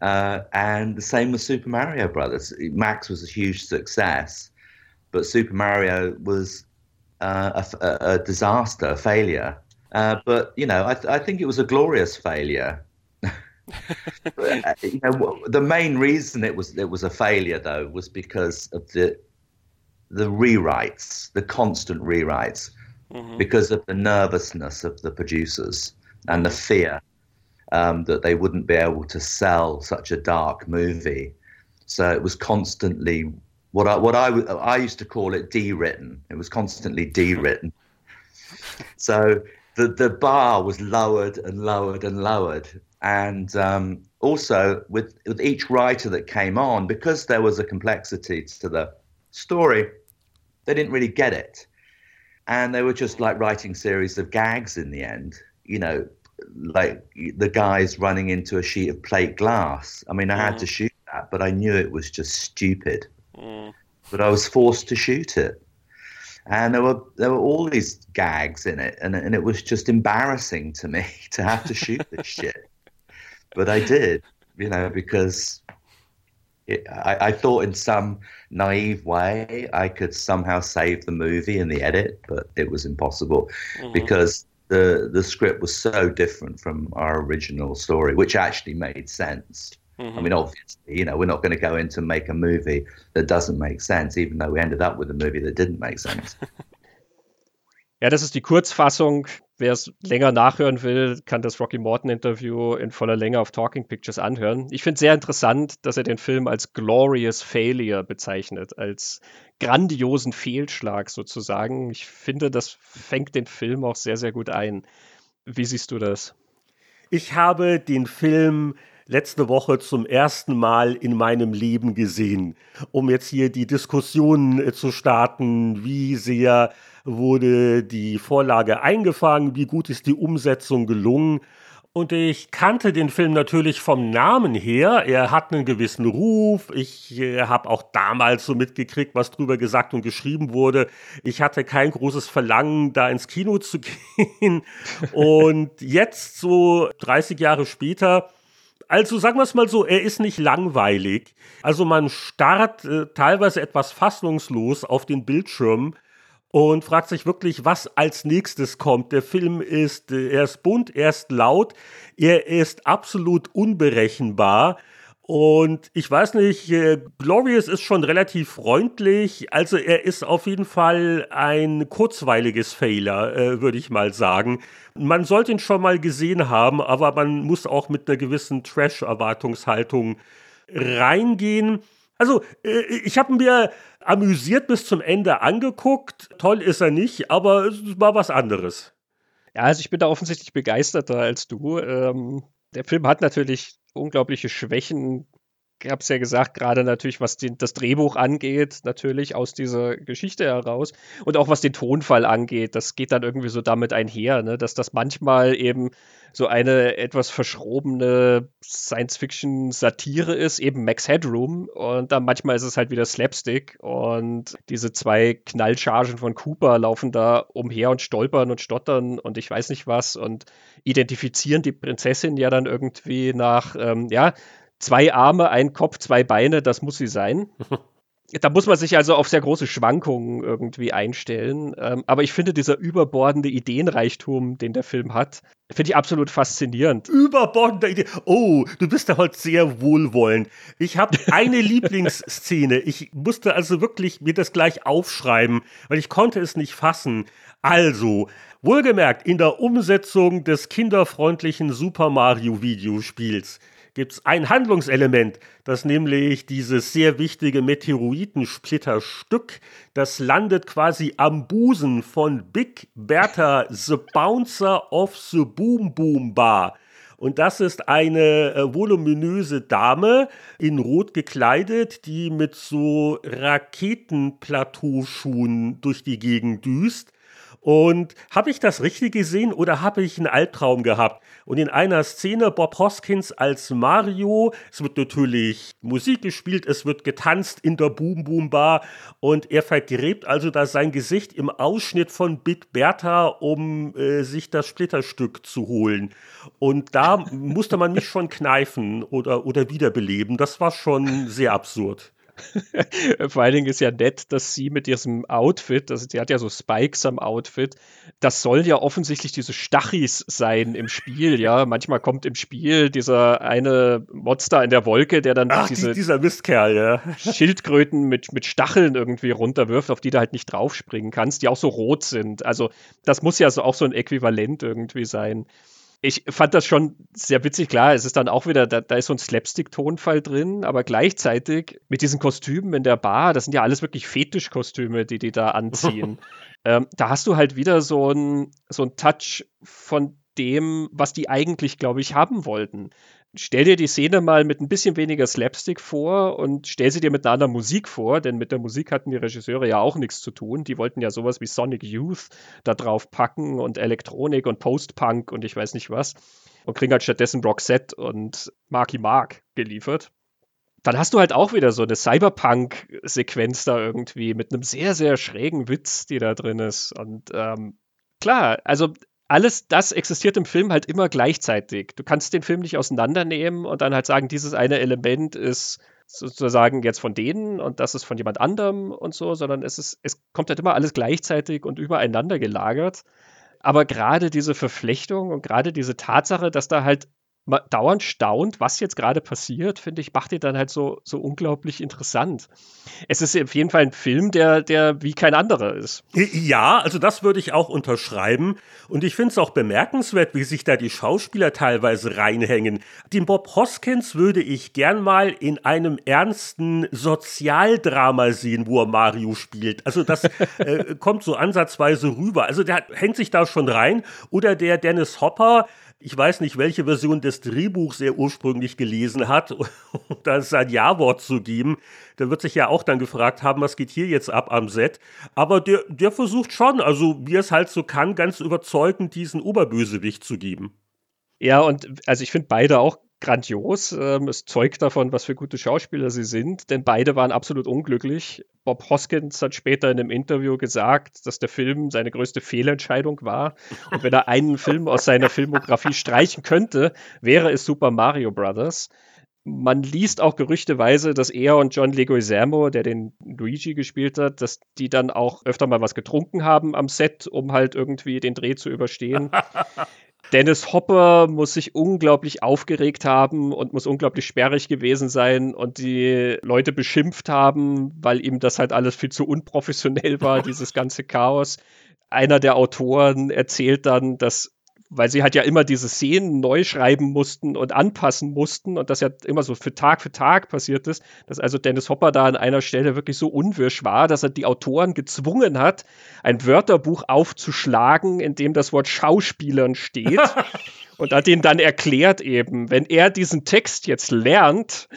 S5: Uh, and the same with Super Mario Brothers. Max was a huge success, but Super Mario was uh, a, a, disaster, a failure. Uh, but you know, I, th- I, think it was a glorious failure. *laughs* You know, the main reason it was it was a failure, though, was because of the the rewrites, the constant rewrites, mm-hmm. because of the nervousness of the producers and the fear um, that they wouldn't be able to sell such a dark movie. So it was constantly what I what I I used to call it de-written. It was constantly de-written. *laughs* so the the bar was lowered and lowered and lowered, and um, also with with each writer that came on, because there was a complexity to the story, they didn't really get it, and they were just like writing series of gags in the end. You know, like the guys running into a sheet of plate glass. I mean, I mm. had to mm. shoot that, but I knew it was just stupid. Mm. But I was forced to shoot it. and there were there were all these gags in it, and and it was just embarrassing to me *laughs* to have to shoot this *laughs* shit. But I did, you know, because it, I, I, thought in some naive way I could somehow save the movie in the edit, but it was impossible mm-hmm. because the the script was so different from our original story, which actually made sense. Mm-hmm. I mean, obviously, you know, we're not going to go in to make a movie that doesn't make sense, even though we ended up with a movie that didn't make sense. *laughs*
S2: Ja, das ist die Kurzfassung. Wer es länger nachhören will, kann das Rocky Morton Interview in voller Länge auf Talking Pictures anhören. Ich finde sehr interessant, dass er den Film als Glorious Failure bezeichnet, als grandiosen Fehlschlag sozusagen. Ich finde, das fängt den Film auch sehr, sehr gut ein. Wie siehst du das?
S1: Ich habe den Film letzte Woche zum ersten Mal in meinem Leben gesehen, um jetzt hier die Diskussion äh, zu starten, wie sehr wurde die Vorlage eingefangen, wie gut ist die Umsetzung gelungen. Und ich kannte den Film natürlich vom Namen her. Er hat einen gewissen Ruf. Ich äh, habe auch damals so mitgekriegt, was drüber gesagt und geschrieben wurde. Ich hatte kein großes Verlangen, da ins Kino zu *laughs* gehen. Und jetzt, so 30 Jahre später, also sagen wir es mal so, er ist nicht langweilig. Also man starrt äh, teilweise etwas fassungslos auf den Bildschirm und fragt sich wirklich, was als nächstes kommt. Der Film ist, er ist bunt, er ist laut, er ist absolut unberechenbar. Und ich weiß nicht, äh, Glorious ist schon relativ freundlich. Also er ist auf jeden Fall ein kurzweiliges Fehler, äh, würde ich mal sagen. Man sollte ihn schon mal gesehen haben, aber man muss auch mit einer gewissen Trash-Erwartungshaltung reingehen. Also, äh, ich habe mir amüsiert bis zum Ende angeguckt. Toll ist er nicht, aber es war was anderes.
S2: Ja, also ich bin da offensichtlich begeisterter als du. Ähm, der Film hat natürlich unglaubliche Schwächen. Ich habe es ja gesagt, gerade natürlich, was den, das Drehbuch angeht, natürlich aus dieser Geschichte heraus. Und auch was den Tonfall angeht, das geht dann irgendwie so damit einher, ne? dass das manchmal eben so eine etwas verschrobene Science-Fiction-Satire ist, eben Max Headroom. Und dann manchmal ist es halt wieder Slapstick. Und diese zwei Knallchargen von Cooper laufen da umher und stolpern und stottern und ich weiß nicht was und identifizieren die Prinzessin ja dann irgendwie nach, ähm, ja, zwei Arme, ein Kopf, zwei Beine, das muss sie sein. *laughs* da muss man sich also auf sehr große Schwankungen irgendwie einstellen. Ähm, aber ich finde, dieser überbordende Ideenreichtum, den der Film hat, finde ich absolut faszinierend.
S1: Überbordende Ideen. Oh, du bist da heute sehr wohlwollend. Ich habe *laughs* eine Lieblingsszene. Ich musste also wirklich mir das gleich aufschreiben, weil ich konnte es nicht fassen. Also, wohlgemerkt, in der Umsetzung des kinderfreundlichen Super Mario Videospiels gibt es ein Handlungselement, das nämlich dieses sehr wichtige Meteoritensplitterstück, das landet quasi am Busen von Big Bertha, the Bouncer of the Boom Boom Bar. Und das ist eine äh, voluminöse Dame in Rot gekleidet, die mit so Raketenplateauschuhen durch die Gegend düst. Und habe ich das richtig gesehen oder habe ich einen Albtraum gehabt? Und in einer Szene Bob Hoskins als Mario, es wird natürlich Musik gespielt, es wird getanzt in der Boom Boom Bar und er vergräbt also da sein Gesicht im Ausschnitt von Big Bertha, um äh, sich das Splitterstück zu holen. Und da musste man mich schon kneifen oder, oder wiederbeleben. Das war schon sehr absurd. *laughs*
S2: Vor allen Dingen ist ja nett, dass sie mit diesem Outfit, also sie hat ja so Spikes am Outfit, das soll ja offensichtlich diese Stachis sein im Spiel, ja. Manchmal kommt im Spiel dieser eine Monster in der Wolke, der dann
S1: Ach,
S2: diese
S1: dieser Mistkerl, ja. *laughs*
S2: Schildkröten mit, mit Stacheln irgendwie runterwirft, auf die du halt nicht draufspringen kannst, die auch so rot sind. Also das muss ja so auch so ein Äquivalent irgendwie sein ich fand das schon sehr witzig. Klar, es ist dann auch wieder, da, da ist so ein Slapstick-Tonfall drin, aber gleichzeitig mit diesen Kostümen in der Bar, das sind ja alles wirklich Fetischkostüme, die die da anziehen. *laughs* ähm, da hast du halt wieder so ein, so ein Touch von dem, was die eigentlich, glaube ich, haben wollten stell dir die Szene mal mit ein bisschen weniger Slapstick vor und stell sie dir mit einer anderen Musik vor, denn mit der Musik hatten die Regisseure ja auch nichts zu tun. Die wollten ja sowas wie Sonic Youth da drauf packen und Elektronik und Post-Punk und ich weiß nicht was. Und kriegen halt stattdessen Roxette und Marky Mark geliefert. dann hast du halt auch wieder so eine Cyberpunk-Sequenz da irgendwie mit einem sehr, sehr schrägen Witz, die da drin ist. Und ähm, klar, also alles das existiert im Film halt immer gleichzeitig. Du kannst den Film nicht auseinandernehmen und dann halt sagen, dieses eine Element ist sozusagen jetzt von denen und das ist von jemand anderem und so, sondern es ist, es kommt halt immer alles gleichzeitig und übereinander gelagert. Aber gerade diese Verflechtung und gerade diese Tatsache, dass da halt dauernd staunt, was jetzt gerade passiert, finde ich, macht ihn dann halt so, so unglaublich interessant. Es ist auf jeden Fall ein Film, der, der wie kein anderer ist.
S1: Ja, also das würde ich auch unterschreiben. Und ich finde es auch bemerkenswert, wie sich da die Schauspieler teilweise reinhängen. Den Bob Hoskins würde ich gern mal in einem ernsten Sozialdrama sehen, wo er Mario spielt. Also das *laughs* äh, kommt so ansatzweise rüber. Also der hängt sich da schon rein. Oder der Dennis Hopper, ich weiß nicht, welche Version des Drehbuchs er ursprünglich gelesen hat, *laughs* um da sein Ja-Wort zu geben. Der wird sich ja auch dann gefragt haben, was geht hier jetzt ab am Set. Aber der, der versucht schon, also wie es halt so kann, ganz überzeugend diesen Oberbösewicht zu geben.
S2: Ja, und also ich finde beide auch grandios. Ähm, es zeugt davon, was für gute Schauspieler sie sind, denn beide waren absolut unglücklich. Bob Hoskins hat später in einem Interview gesagt, dass der Film seine größte Fehlentscheidung war. Und wenn er einen *laughs* Film aus seiner Filmografie streichen könnte, wäre es Super Mario Brothers. Man liest auch gerüchteweise, dass er und John Leguizamo, der den Luigi gespielt hat, dass die dann auch öfter mal was getrunken haben am Set, um halt irgendwie den Dreh zu überstehen. *laughs* Dennis Hopper muss sich unglaublich aufgeregt haben und muss unglaublich sperrig gewesen sein und die Leute beschimpft haben, weil ihm das halt alles viel zu unprofessionell war, *laughs* dieses ganze Chaos. Einer der Autoren erzählt dann, dass weil sie halt ja immer diese Szenen neu schreiben mussten und anpassen mussten und das ja immer so für Tag für Tag passiert ist, dass also Dennis Hopper da an einer Stelle wirklich so unwirsch war, dass er die Autoren gezwungen hat, ein Wörterbuch aufzuschlagen, in dem das Wort Schauspielern steht. *laughs* und hat ihnen dann erklärt eben, wenn er diesen Text jetzt lernt,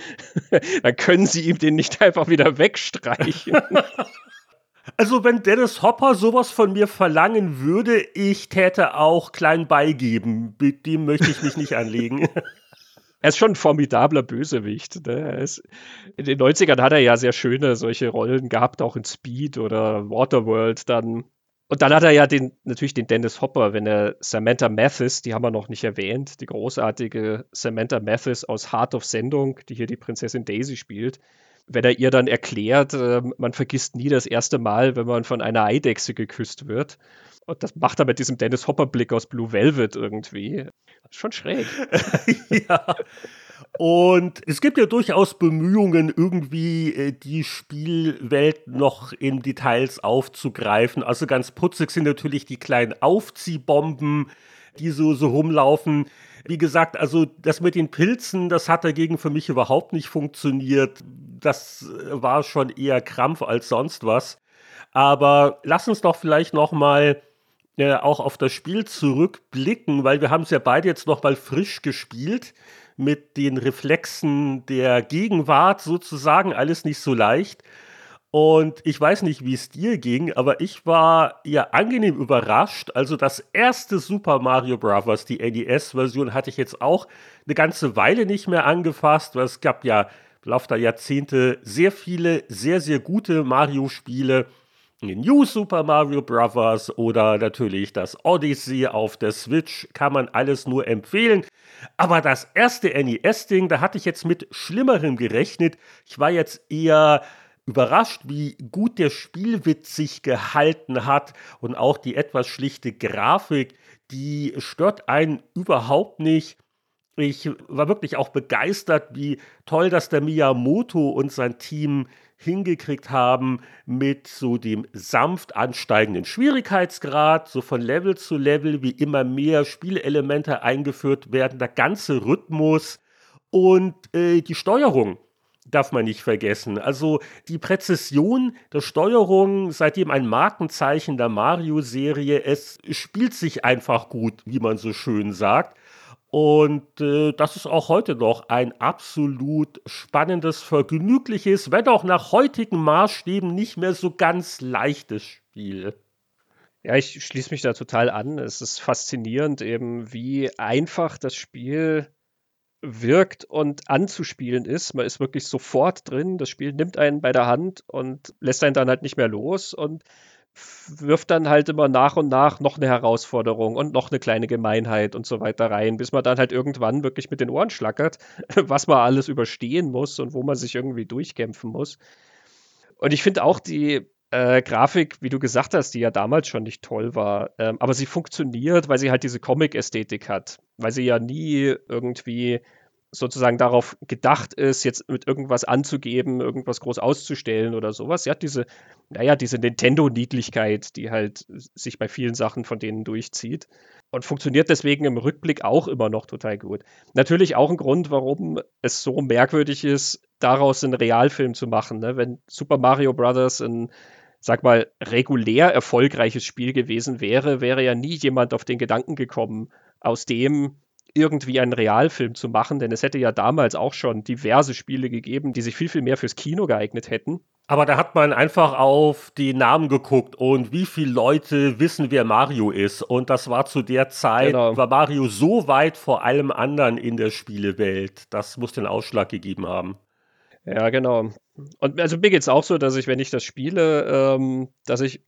S2: *laughs* dann können sie ihm den nicht einfach wieder wegstreichen. *laughs*
S1: Also wenn Dennis Hopper sowas von mir verlangen würde, ich täte auch klein beigeben. Mit dem möchte ich mich nicht anlegen. *laughs*
S2: Er ist schon ein formidabler Bösewicht. Ne? Ist, in den 90ern hat er ja sehr schöne solche Rollen gehabt, auch in Speed oder Waterworld dann. Und dann hat er ja den, natürlich den Dennis Hopper, wenn er Samantha Mathis, die haben wir noch nicht erwähnt, die großartige Samantha Mathis aus Heart of Sendung, die hier die Prinzessin Daisy spielt wenn er ihr dann erklärt, äh, man vergisst nie das erste Mal, wenn man von einer Eidechse geküsst wird. Und das macht er mit diesem Dennis Hopper-Blick aus Blue Velvet irgendwie. Schon schräg. *laughs*
S1: ja. Und es gibt ja durchaus Bemühungen, irgendwie äh, die Spielwelt noch in Details aufzugreifen. Also ganz putzig sind natürlich die kleinen Aufziehbomben, die so, so rumlaufen. Wie gesagt, also das mit den Pilzen, das hat dagegen für mich überhaupt nicht funktioniert. Das äh, war schon eher Krampf als sonst was. Aber lass uns doch vielleicht noch mal äh, auch auf das Spiel zurückblicken, weil wir haben es ja beide jetzt noch mal frisch gespielt mit den Reflexen der Gegenwart sozusagen, alles nicht so leicht. Und ich weiß nicht, wie es dir ging, aber ich war ja angenehm überrascht. Also das erste Super Mario Bros., die NES-Version, hatte ich jetzt auch eine ganze Weile nicht mehr angefasst, weil es gab ja im Laufe der Jahrzehnte sehr viele, sehr, sehr gute Mario-Spiele. New Super Mario Bros. oder natürlich das Odyssey auf der Switch kann man alles nur empfehlen. Aber das erste NES-Ding, da hatte ich jetzt mit Schlimmerem gerechnet. Ich war jetzt eher überrascht, wie gut der Spielwitz sich gehalten hat und auch die etwas schlichte Grafik, die stört einen überhaupt nicht. Ich war wirklich auch begeistert, wie toll das der Miyamoto und sein Team hingekriegt haben mit so dem sanft ansteigenden Schwierigkeitsgrad, so von Level zu Level, wie immer mehr Spielelemente eingeführt werden, der ganze Rhythmus und äh, die Steuerung darf man nicht vergessen. Also die Präzision der Steuerung, seitdem ein Markenzeichen der Mario-Serie, es spielt sich einfach gut, wie man so schön sagt. Und äh, das ist auch heute noch ein absolut spannendes, vergnügliches, wenn auch nach heutigen Maßstäben nicht mehr so ganz leichtes Spiel.
S2: Ja, ich schließe mich da total an. Es ist faszinierend eben, wie einfach das Spiel wirkt und anzuspielen ist. Man ist wirklich sofort drin. Das Spiel nimmt einen bei der Hand und lässt einen dann halt nicht mehr los und wirft dann halt immer nach und nach noch eine Herausforderung und noch eine kleine Gemeinheit und so weiter rein, bis man dann halt irgendwann wirklich mit den Ohren schlackert, *laughs* was man alles überstehen muss und wo man sich irgendwie durchkämpfen muss. Und ich finde auch die äh, Grafik, wie du gesagt hast, die ja damals schon nicht toll war, ähm, aber sie funktioniert, weil sie halt diese Comic-Ästhetik hat, weil sie ja nie irgendwie sozusagen darauf gedacht ist, jetzt mit irgendwas anzugeben, irgendwas groß auszustellen oder sowas. Sie hat diese, naja, diese Nintendo-Niedlichkeit, die halt sich bei vielen Sachen von denen durchzieht und funktioniert deswegen im Rückblick auch immer noch total gut. Natürlich auch ein Grund, warum es so merkwürdig ist, daraus einen Realfilm zu machen. Ne? Wenn Super Mario Bros. ein sag mal, regulär erfolgreiches Spiel gewesen wäre, wäre ja nie jemand auf den Gedanken gekommen, aus dem irgendwie einen Realfilm zu machen, denn es hätte ja damals auch schon diverse Spiele gegeben, die sich viel, viel mehr fürs Kino geeignet hätten.
S1: Aber da hat man einfach auf die Namen geguckt und wie viele Leute wissen, wer Mario ist. Und das war zu der Zeit, genau. war Mario so weit vor allem anderen in der Spielewelt. Das muss den Ausschlag gegeben haben.
S2: Ja, genau. Und also mir geht es auch so, dass ich, wenn ich das spiele, ähm, dass ich,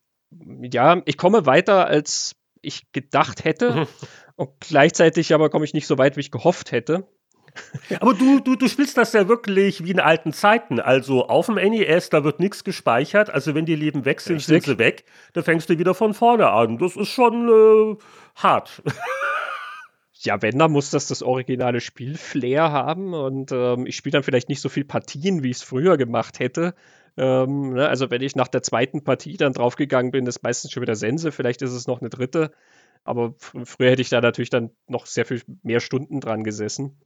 S2: ja, ich komme weiter, als ich gedacht hätte. und gleichzeitig aber komme ich nicht so weit, wie ich gehofft hätte.
S1: Aber du, du, du spielst das ja wirklich wie in alten Zeiten. Also auf dem NES, da wird nichts gespeichert. Also wenn die Leben weg sind, Richtig. sind sie weg. Da fängst du wieder von vorne an. Das ist schon äh, hart. *laughs*
S2: ja, wenn, dann muss das das originale Spiel Flair haben und ähm, ich spiele dann vielleicht nicht so viel Partien, wie ich es früher gemacht hätte. Ähm, ne? Also wenn ich nach der zweiten Partie dann draufgegangen bin, ist meistens schon wieder Sense, vielleicht ist es noch eine dritte. Aber früher hätte ich da natürlich dann noch sehr viel mehr Stunden dran gesessen.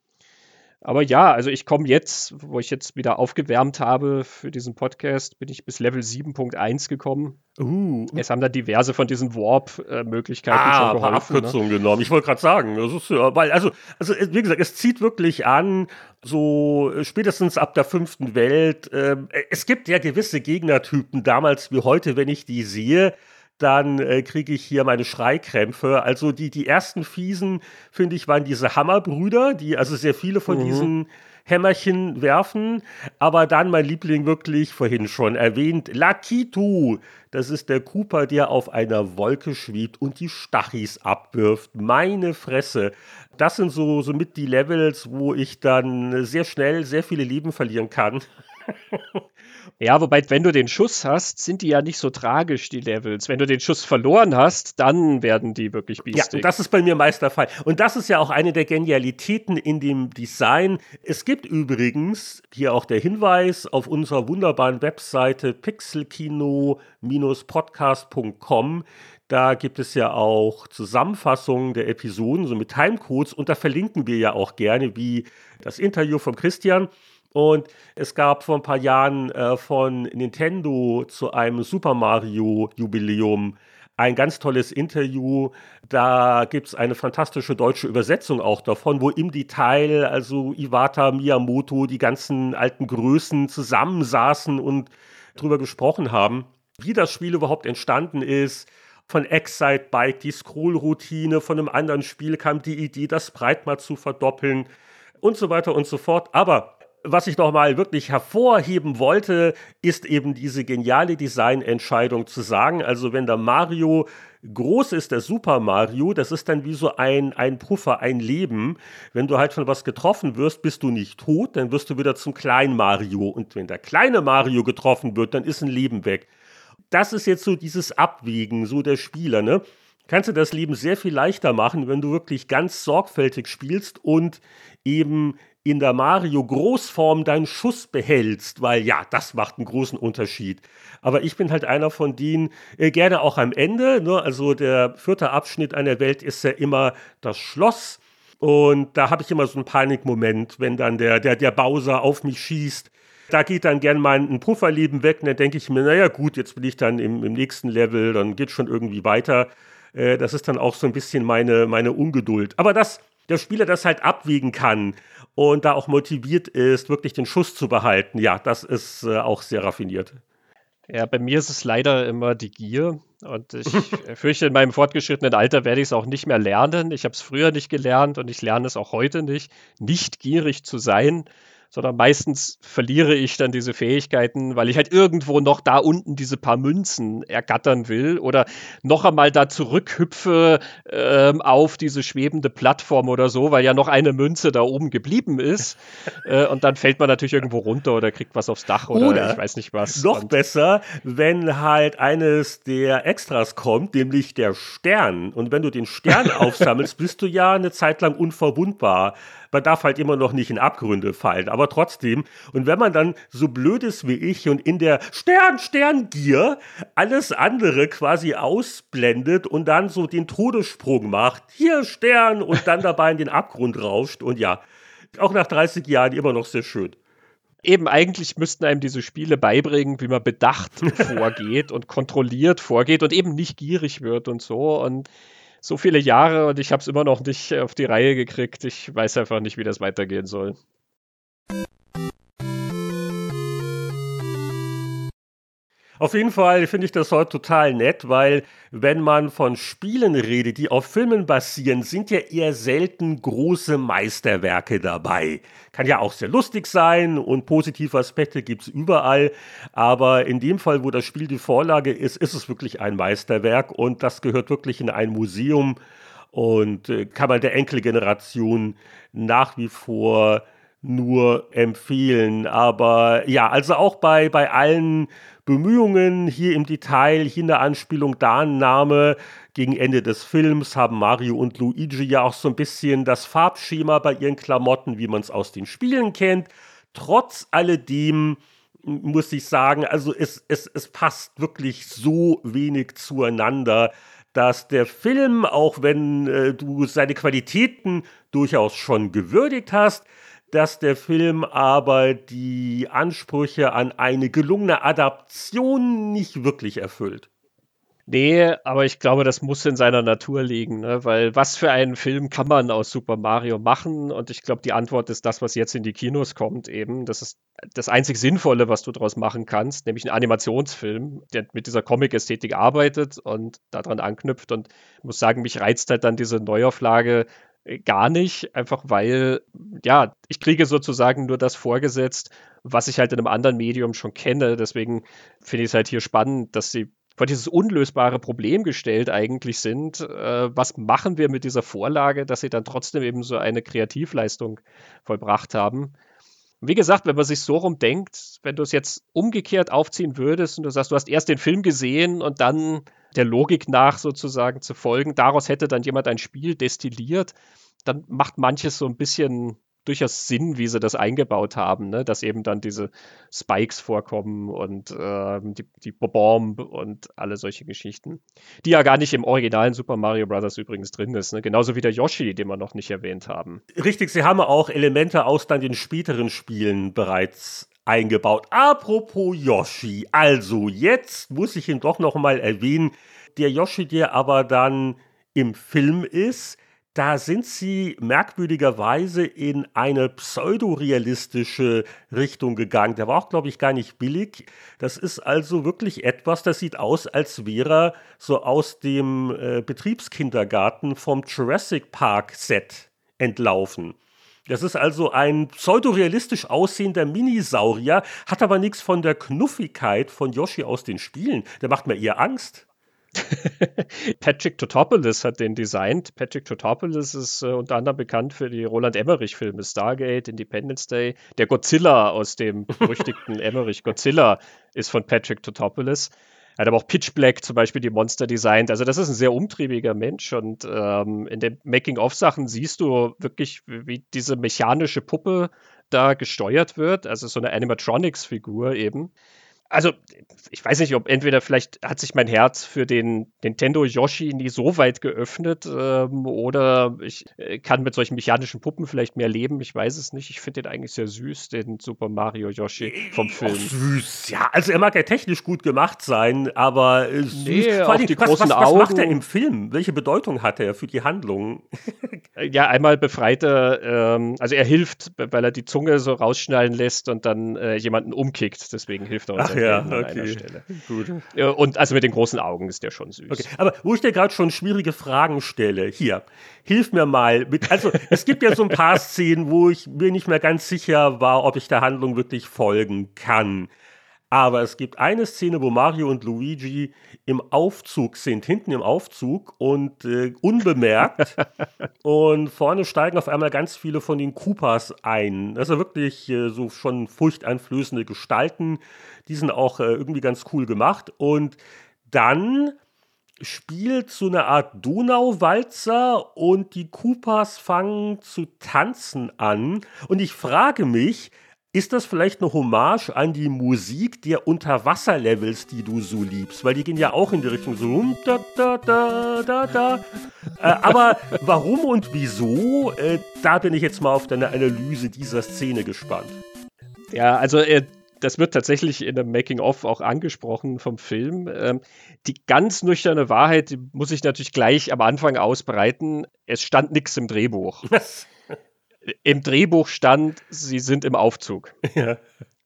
S2: Aber ja, also ich komme jetzt, wo ich jetzt wieder aufgewärmt habe für diesen Podcast, bin ich bis Level 7.1 gekommen. Uh. Es haben da diverse von diesen Warp-Möglichkeiten
S1: ah, schon geholfen. Paar ne? Abkürzungen ne? genommen. Ich wollte gerade sagen, das ist ja, weil, also, also, wie gesagt, es zieht wirklich an, so spätestens ab der fünften Welt. Äh, es gibt ja gewisse Gegnertypen damals wie heute, wenn ich die sehe dann äh, kriege ich hier meine Schreikrämpfe. Also die, die ersten Fiesen, finde ich, waren diese Hammerbrüder, die also sehr viele von mhm. diesen Hämmerchen werfen. Aber dann mein Liebling wirklich vorhin schon erwähnt, Lakitu. Das ist der Cooper, der auf einer Wolke schwebt und die Stachis abwirft. Meine Fresse. Das sind so, so mit die Levels, wo ich dann sehr schnell sehr viele Leben verlieren kann. *laughs*
S2: Ja, wobei, wenn du den Schuss hast, sind die ja nicht so tragisch, die Levels. Wenn du den Schuss verloren hast, dann werden die wirklich biestig.
S1: Ja, das ist bei mir meist der Fall. Und das ist ja auch eine der Genialitäten in dem Design. Es gibt übrigens, hier auch der Hinweis, auf unserer wunderbaren Webseite pixelkino-podcast.com da gibt es ja auch Zusammenfassungen der Episoden, so mit Timecodes. Und da verlinken wir ja auch gerne, wie das Interview von Christian und es gab vor ein paar Jahren äh, von Nintendo zu einem Super Mario-Jubiläum ein ganz tolles Interview. Da gibt es eine fantastische deutsche Übersetzung auch davon, wo im Detail also Iwata, Miyamoto, die ganzen alten Größen zusammensaßen und drüber gesprochen haben, wie das Spiel überhaupt entstanden ist. Von Excite Bike, die Scroll-Routine, von einem anderen Spiel kam die Idee, das Breit mal zu verdoppeln und so weiter und so fort. Aber was ich nochmal wirklich hervorheben wollte, ist eben diese geniale Designentscheidung zu sagen, also wenn der Mario groß ist, der Super Mario, das ist dann wie so ein, ein Puffer, ein Leben. Wenn du halt von was getroffen wirst, bist du nicht tot, dann wirst du wieder zum kleinen Mario. Und wenn der kleine Mario getroffen wird, dann ist ein Leben weg. Das ist jetzt so dieses Abwägen, so der Spieler, ne? Kannst du das Leben sehr viel leichter machen, wenn du wirklich ganz sorgfältig spielst und eben in der Mario Großform deinen Schuss behältst, weil ja, das macht einen großen Unterschied. Aber ich bin halt einer von denen, äh, gerne auch am Ende. Ne? Also der vierte Abschnitt einer Welt ist ja immer das Schloss. Und da habe ich immer so einen Panikmoment, wenn dann der, der, der Bowser auf mich schießt. Da geht dann gern mal ein Pufferleben weg und dann denke ich mir, naja gut, jetzt bin ich dann im, im nächsten Level, dann geht schon irgendwie weiter. Äh, das ist dann auch so ein bisschen meine, meine Ungeduld. Aber dass der Spieler das halt abwägen kann und da auch motiviert ist, wirklich den Schuss zu behalten. Ja, das ist äh, auch sehr raffiniert.
S2: Ja, bei mir ist es leider immer die Gier. Und ich *laughs* fürchte, in meinem fortgeschrittenen Alter werde ich es auch nicht mehr lernen. Ich habe es früher nicht gelernt und ich lerne es auch heute nicht, nicht gierig zu sein sondern meistens verliere ich dann diese Fähigkeiten, weil ich halt irgendwo noch da unten diese paar Münzen ergattern will oder noch einmal da zurückhüpfe ähm, auf diese schwebende Plattform oder so, weil ja noch eine Münze da oben geblieben ist. *laughs* äh, und dann fällt man natürlich irgendwo runter oder kriegt was aufs Dach oder, oder ich weiß nicht was.
S1: Noch
S2: und
S1: besser, wenn halt eines der Extras kommt, nämlich der Stern. Und wenn du den Stern *laughs* aufsammelst, bist du ja eine Zeit lang unverwundbar man darf halt immer noch nicht in Abgründe fallen, aber trotzdem. Und wenn man dann so blöd ist wie ich und in der Stern-Stern-Gier alles andere quasi ausblendet und dann so den Todessprung macht, hier Stern und dann dabei in den Abgrund rauscht und ja, auch nach 30 Jahren immer noch sehr schön
S2: eben eigentlich müssten einem diese Spiele beibringen, wie man bedacht *laughs* vorgeht und kontrolliert vorgeht und eben nicht gierig wird und so. Und so viele Jahre und ich habe es immer noch nicht auf die Reihe gekriegt. Ich weiß einfach nicht, wie das weitergehen soll.
S1: Auf jeden Fall finde ich das heute total nett, weil wenn man von Spielen redet, die auf Filmen basieren, sind ja eher selten große Meisterwerke dabei. Kann ja auch sehr lustig sein und positive Aspekte gibt es überall, aber in dem Fall, wo das Spiel die Vorlage ist, ist es wirklich ein Meisterwerk und das gehört wirklich in ein Museum und äh, kann man der Enkelgeneration nach wie vor nur empfehlen. Aber ja, also auch bei, bei allen Bemühungen hier im Detail, hier eine Anspielung, da ein Name. Gegen Ende des Films haben Mario und Luigi ja auch so ein bisschen das Farbschema bei ihren Klamotten, wie man es aus den Spielen kennt. Trotz alledem muss ich sagen, also es, es, es passt wirklich so wenig zueinander, dass der Film, auch wenn äh, du seine Qualitäten durchaus schon gewürdigt hast, dass der Film aber die Ansprüche an eine gelungene Adaption nicht wirklich erfüllt.
S2: Nee, aber ich glaube, das muss in seiner Natur liegen, ne? weil was für einen Film kann man aus Super Mario machen? Und ich glaube, die Antwort ist das, was jetzt in die Kinos kommt eben. Das ist das einzig Sinnvolle, was du daraus machen kannst, nämlich ein Animationsfilm, der mit dieser Comic-Ästhetik arbeitet und daran anknüpft. Und ich muss sagen, mich reizt halt dann diese Neuauflage gar nicht, einfach weil, ja, ich kriege sozusagen nur das vorgesetzt, was ich halt in einem anderen Medium schon kenne. Deswegen finde ich es halt hier spannend, dass sie vor dieses unlösbare Problem gestellt eigentlich sind. Äh, was machen wir mit dieser Vorlage, dass sie dann trotzdem eben so eine Kreativleistung vollbracht haben? Wie gesagt, wenn man sich so rumdenkt, wenn du es jetzt umgekehrt aufziehen würdest und du sagst, du hast erst den Film gesehen und dann der Logik nach sozusagen zu folgen, daraus hätte dann jemand ein Spiel destilliert, dann macht manches so ein bisschen durchaus Sinn, wie sie das eingebaut haben, ne? dass eben dann diese Spikes vorkommen und äh, die, die Bomb und alle solche Geschichten, die ja gar nicht im originalen Super Mario Bros. übrigens drin ist, ne? genauso wie der Yoshi, den wir noch nicht erwähnt haben.
S1: Richtig, sie haben auch Elemente aus dann den späteren Spielen bereits eingebaut. Apropos Yoshi, also jetzt muss ich ihn doch noch mal erwähnen, der Yoshi, der aber dann im Film ist, da sind sie merkwürdigerweise in eine pseudorealistische Richtung gegangen. Der war auch, glaube ich, gar nicht billig. Das ist also wirklich etwas, das sieht aus, als wäre er so aus dem äh, Betriebskindergarten vom Jurassic Park Set entlaufen. Das ist also ein pseudorealistisch aussehender Minisaurier, hat aber nichts von der Knuffigkeit von Yoshi aus den Spielen. Der macht mir eher Angst. *laughs*
S2: Patrick Totopoulos hat den designt. Patrick Totopoulos ist äh, unter anderem bekannt für die Roland Emmerich-Filme Stargate, Independence Day. Der Godzilla aus dem berüchtigten *laughs* Emmerich Godzilla ist von Patrick Totopoulos. Er hat aber auch Pitch Black zum Beispiel die Monster designt. Also das ist ein sehr umtriebiger Mensch und ähm, in den Making-of-Sachen siehst du wirklich, wie diese mechanische Puppe da gesteuert wird. Also so eine Animatronics-Figur eben also ich weiß nicht, ob entweder vielleicht hat sich mein Herz für den Nintendo Yoshi nie so weit geöffnet ähm, oder ich äh, kann mit solchen mechanischen Puppen vielleicht mehr leben. Ich weiß es nicht. Ich finde den eigentlich sehr süß, den Super Mario Yoshi vom Film.
S1: Och, süß, ja. Also er mag ja technisch gut gemacht sein, aber
S2: äh, süß. Nee, Vor allem, die
S1: was,
S2: großen
S1: was,
S2: was,
S1: was macht er im Film? Welche Bedeutung hat er für die Handlung?
S2: ja, einmal befreit er, ähm, also er hilft, weil er die Zunge so rausschnallen lässt und dann äh, jemanden umkickt. Deswegen hilft er uns.
S1: Ach, ja, okay.
S2: Gut. Und also mit den großen Augen ist der schon süß. Okay.
S1: Aber wo ich dir gerade schon schwierige Fragen stelle, hier, hilf mir mal. Mit, also es gibt ja so ein paar Szenen, wo ich mir nicht mehr ganz sicher war, ob ich der Handlung wirklich folgen kann. Aber es gibt eine Szene, wo Mario und Luigi im Aufzug sind, hinten im Aufzug und äh, unbemerkt. *laughs* und vorne steigen auf einmal ganz viele von den Koopas ein. Also wirklich äh, so schon furchteinflößende Gestalten. Die sind auch äh, irgendwie ganz cool gemacht. Und dann spielt so eine Art Donauwalzer und die Koopas fangen zu tanzen an. Und ich frage mich, ist das vielleicht eine Hommage an die Musik der Unterwasserlevels, die du so liebst? Weil die gehen ja auch in die Richtung so da da da da da. Äh, aber warum und wieso? Äh, da bin ich jetzt mal auf deine Analyse dieser Szene gespannt.
S2: Ja, also äh, das wird tatsächlich in dem Making-of auch angesprochen vom Film. Ähm, die ganz nüchterne Wahrheit muss ich natürlich gleich am Anfang ausbreiten. Es stand nichts im Drehbuch. *laughs* Im Drehbuch stand, sie sind im Aufzug. *laughs* Ja.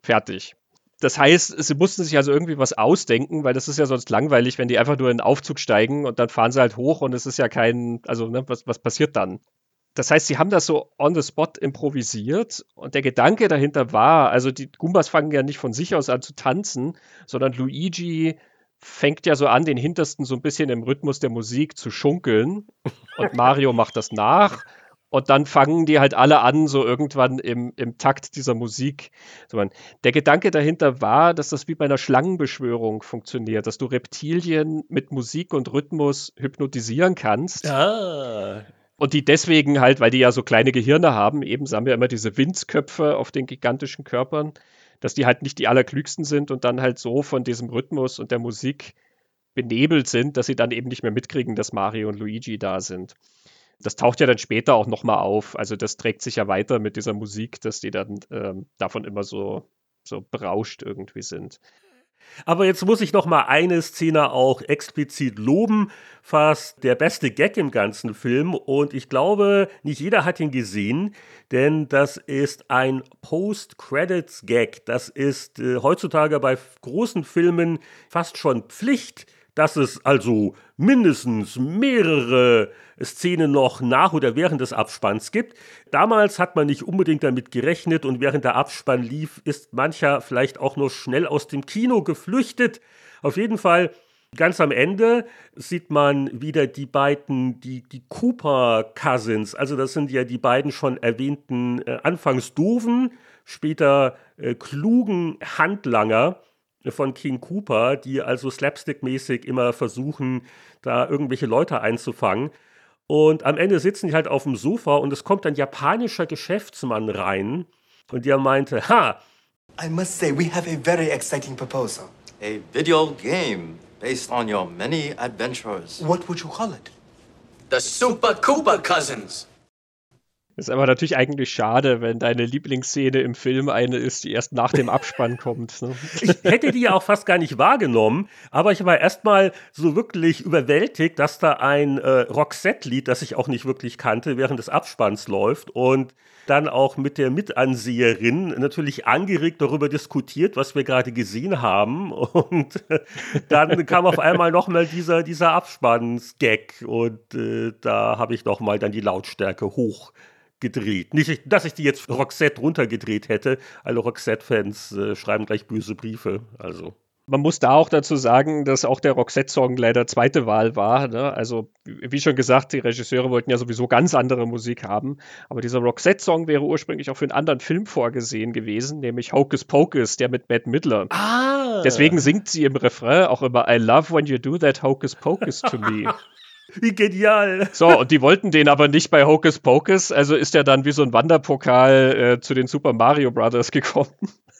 S2: Fertig. Das heißt, sie mussten sich also irgendwie was ausdenken, weil das ist ja sonst langweilig, wenn die einfach nur in den Aufzug steigen und dann fahren sie halt hoch und es ist ja kein, also ne, was, was passiert dann? Das heißt, sie haben das so on the spot improvisiert und der Gedanke dahinter war, also die Goombas fangen ja nicht von sich aus an zu tanzen, sondern Luigi fängt ja so an, den Hintersten so ein bisschen im Rhythmus der Musik zu schunkeln und *laughs* Mario macht das nach und dann fangen die halt alle an, so irgendwann im, im Takt dieser Musik. Der Gedanke dahinter war, dass das wie bei einer Schlangenbeschwörung funktioniert, dass du Reptilien mit Musik und Rhythmus hypnotisieren kannst. Ah. Und die deswegen halt, weil die ja so kleine Gehirne haben, eben haben wir immer diese Windsköpfe auf den gigantischen Körpern, dass die halt nicht die allerklügsten sind und dann halt so von diesem Rhythmus und der Musik benebelt sind, dass sie dann eben nicht mehr mitkriegen, dass Mario und Luigi da sind das taucht ja dann später auch nochmal auf. Also das trägt sich ja weiter mit dieser Musik, dass die dann ähm, davon immer so, so berauscht irgendwie sind.
S1: Aber jetzt muss ich noch mal eine Szene auch explizit loben, fast der beste Gag im ganzen Film und ich glaube, nicht jeder hat ihn gesehen, denn das ist ein Post-Credits-Gag. Das ist äh, heutzutage bei großen Filmen fast schon Pflicht dass es also mindestens mehrere Szenen noch nach oder während des Abspanns gibt. Damals hat man nicht unbedingt damit gerechnet und während der Abspann lief, ist mancher vielleicht auch nur schnell aus dem Kino geflüchtet. Auf jeden Fall Ganz am Ende sieht man wieder die beiden, die, die Cooper Cousins. Also das sind ja die beiden schon erwähnten äh, anfangs doofen, später äh, klugen Handlanger, von King Cooper, die also slapstick-mäßig immer versuchen, da irgendwelche Leute einzufangen. Und am Ende sitzen die halt auf dem Sofa und es kommt ein japanischer Geschäftsmann rein und der meinte, ha!
S6: I must say, we have a very exciting proposal.
S7: A video game based on your many adventures.
S6: What would you call it?
S7: The Super Cooper Cousins.
S2: Ist aber natürlich eigentlich schade, wenn deine Lieblingsszene im Film eine ist, die erst nach dem Abspann *laughs* kommt. Ne?
S1: Ich hätte die ja auch fast gar nicht wahrgenommen, aber ich war erstmal so wirklich überwältigt, dass da ein äh, Roxette-Lied, das ich auch nicht wirklich kannte, während des Abspanns läuft und dann auch mit der Mitanseherin natürlich angeregt darüber diskutiert, was wir gerade gesehen haben. Und *laughs* dann kam auf einmal nochmal dieser, dieser Abspanns-Gag und äh, da habe ich nochmal dann die Lautstärke hoch gedreht. Nicht, dass ich die jetzt Roxette runtergedreht hätte. Alle Roxette-Fans äh, schreiben gleich böse Briefe. Also.
S2: Man muss da auch dazu sagen, dass auch der Roxette-Song leider zweite Wahl war. Ne? Also, wie schon gesagt, die Regisseure wollten ja sowieso ganz andere Musik haben. Aber dieser Roxette-Song wäre ursprünglich auch für einen anderen Film vorgesehen gewesen, nämlich Hocus Pocus, der mit Matt Midler. Ah. Deswegen singt sie im Refrain auch immer I love when you do that Hocus Pocus to me. *laughs*
S1: Wie genial.
S2: So, und die wollten den aber nicht bei Hocus Pocus, also ist er dann wie so ein Wanderpokal äh, zu den Super Mario Brothers gekommen.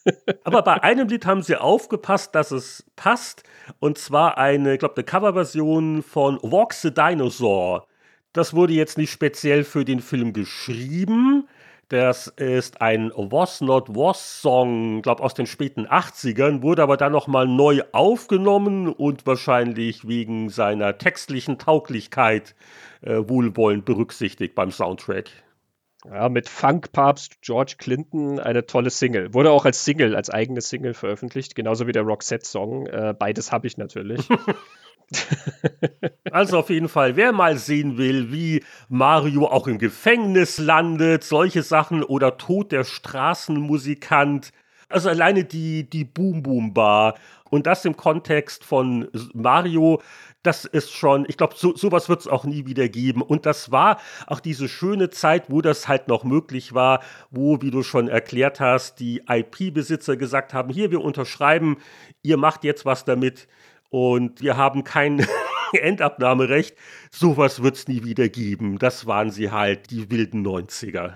S2: *laughs*
S1: aber bei einem Lied haben sie aufgepasst, dass es passt. Und zwar eine, ich glaube, eine Coverversion von Walk the Dinosaur. Das wurde jetzt nicht speziell für den Film geschrieben, das ist ein Was Not Was Song, glaube aus den späten 80ern, wurde aber dann nochmal neu aufgenommen und wahrscheinlich wegen seiner textlichen Tauglichkeit äh, wohlwollend berücksichtigt beim Soundtrack.
S2: Ja, mit Funkpapst George Clinton eine tolle Single. Wurde auch als Single, als eigene Single veröffentlicht, genauso wie der Roxette-Song. Äh, beides habe ich natürlich. *laughs* *laughs*
S1: also auf jeden Fall, wer mal sehen will, wie Mario auch im Gefängnis landet, solche Sachen oder Tod der Straßenmusikant. Also alleine die, die Boom Boom Bar und das im Kontext von Mario, das ist schon, ich glaube, so, sowas wird es auch nie wieder geben. Und das war auch diese schöne Zeit, wo das halt noch möglich war, wo, wie du schon erklärt hast, die IP-Besitzer gesagt haben, hier, wir unterschreiben, ihr macht jetzt was damit und wir haben kein *laughs* Endabnahmerecht. Sowas wird es nie wieder geben. Das waren sie halt, die wilden 90er.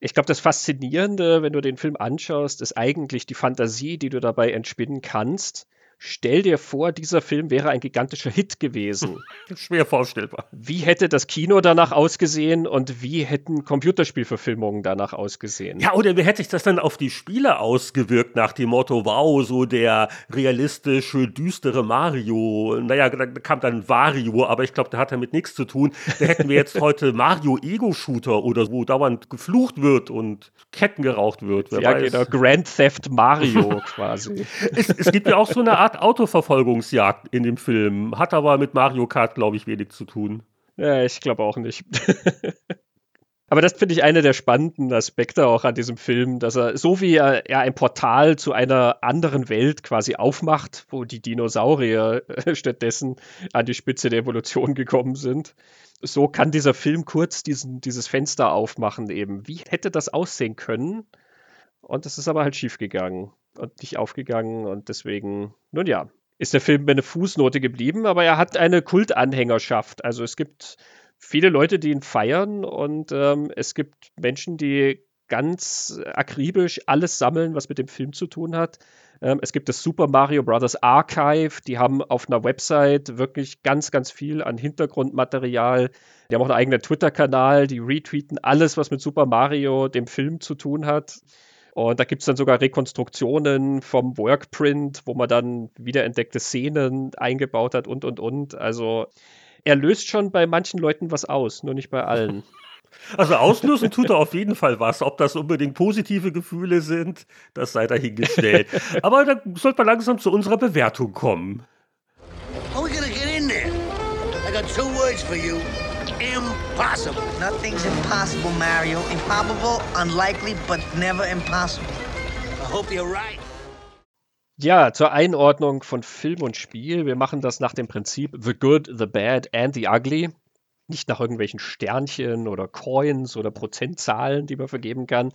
S2: Ich glaube, das Faszinierende, wenn du den Film anschaust, ist eigentlich die Fantasie, die du dabei entspinnen kannst Stell dir vor, dieser Film wäre ein gigantischer Hit gewesen. *laughs*
S1: Schwer vorstellbar.
S2: Wie hätte das Kino danach ausgesehen und wie hätten Computerspielverfilmungen danach ausgesehen?
S1: Ja, oder wie hätte sich das dann auf die Spiele ausgewirkt nach dem Motto, wow, so der realistische, düstere Mario. Naja, da kam dann Wario, aber ich glaube, der hat damit nichts zu tun. Da hätten wir jetzt *laughs* heute Mario Ego-Shooter oder wo dauernd geflucht wird und Ketten geraucht wird.
S2: Wer ja, weiß. genau. Grand Theft Mario *laughs* quasi.
S1: Es, es gibt ja auch so eine Art Art Autoverfolgungsjagd in dem Film. Hat aber mit Mario Kart, glaube ich, wenig zu tun.
S2: Ja, ich glaube auch nicht. *laughs* Aber das finde ich einer der spannenden Aspekte auch an diesem Film, dass er, so wie er, er, ein Portal zu einer anderen Welt quasi aufmacht, wo die Dinosaurier äh, stattdessen an die Spitze der Evolution gekommen sind, so kann dieser Film kurz diesen, dieses Fenster aufmachen eben. Wie hätte das aussehen können? Und das ist aber halt schiefgegangen nicht aufgegangen und deswegen, nun ja, ist der Film eine Fußnote geblieben, aber er hat eine Kultanhängerschaft. Also es gibt viele Leute, die ihn feiern und ähm, es gibt Menschen, die ganz akribisch alles sammeln, was mit dem Film zu tun hat. Ähm, es gibt das Super Mario Bros. Archive, die haben auf einer Website wirklich ganz, ganz viel an Hintergrundmaterial. Die haben auch einen eigenen Twitter-Kanal, die retweeten alles, was mit Super Mario, dem Film zu tun hat. Und da gibt es dann sogar Rekonstruktionen vom Workprint, wo man dann wiederentdeckte Szenen eingebaut hat und, und, und. Also er löst schon bei manchen Leuten was aus, nur nicht bei allen. *laughs*
S1: Also auslösen tut er auf jeden Fall was. Ob das unbedingt positive Gefühle sind, das sei dahingestellt. *laughs* Aber dann sollte man langsam zu unserer Bewertung kommen. How are we gonna get in there? I got two words for you.
S2: Impossible. Nothing's impossible, Mario. Improbable, unlikely, but never impossible. I hope you're right. Ja, zur Einordnung von Film und Spiel. Wir machen das nach dem Prinzip The Good, The Bad and The Ugly. Nicht nach irgendwelchen Sternchen oder Coins oder Prozentzahlen, die man vergeben kann.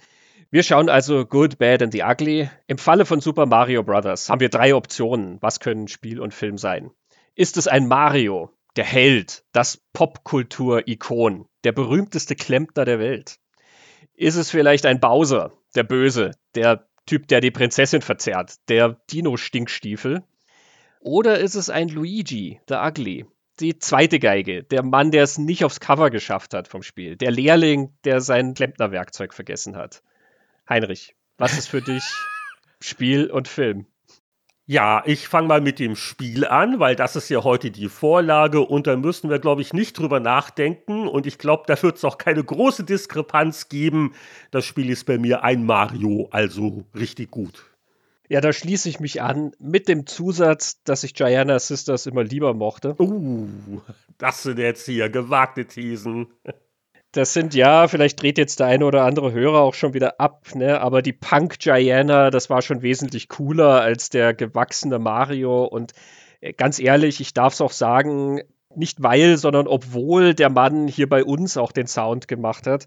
S2: Wir schauen also Good, Bad and the Ugly. Im Falle von Super Mario Bros. haben wir drei Optionen. Was können Spiel und Film sein? Ist es ein Mario? Der Held, das Popkultur-Ikon, der berühmteste Klempner der Welt? Ist es vielleicht ein Bowser, der Böse, der Typ, der die Prinzessin verzerrt, der Dino-Stinkstiefel? Oder ist es ein Luigi, der Ugly, die zweite Geige, der Mann, der es nicht aufs Cover geschafft hat vom Spiel, der Lehrling, der sein Klempnerwerkzeug vergessen hat? Heinrich, was ist für dich *laughs* Spiel und Film?
S1: Ja, ich fange mal mit dem Spiel an, weil das ist ja heute die Vorlage und da müssen wir, glaube ich, nicht drüber nachdenken und ich glaube, da wird es auch keine große Diskrepanz geben. Das Spiel ist bei mir ein Mario, also richtig gut.
S2: Ja, da schließe ich mich an mit dem Zusatz, dass ich Gianna Sisters immer lieber mochte.
S1: Uh, das sind jetzt hier gewagte Thesen. *laughs*
S2: Das sind ja, vielleicht dreht jetzt der eine oder andere Hörer auch schon wieder ab, ne? aber die Punk Gianna, das war schon wesentlich cooler als der gewachsene Mario. Und äh, ganz ehrlich, ich darf es auch sagen, nicht weil, sondern obwohl der Mann hier bei uns auch den Sound gemacht hat.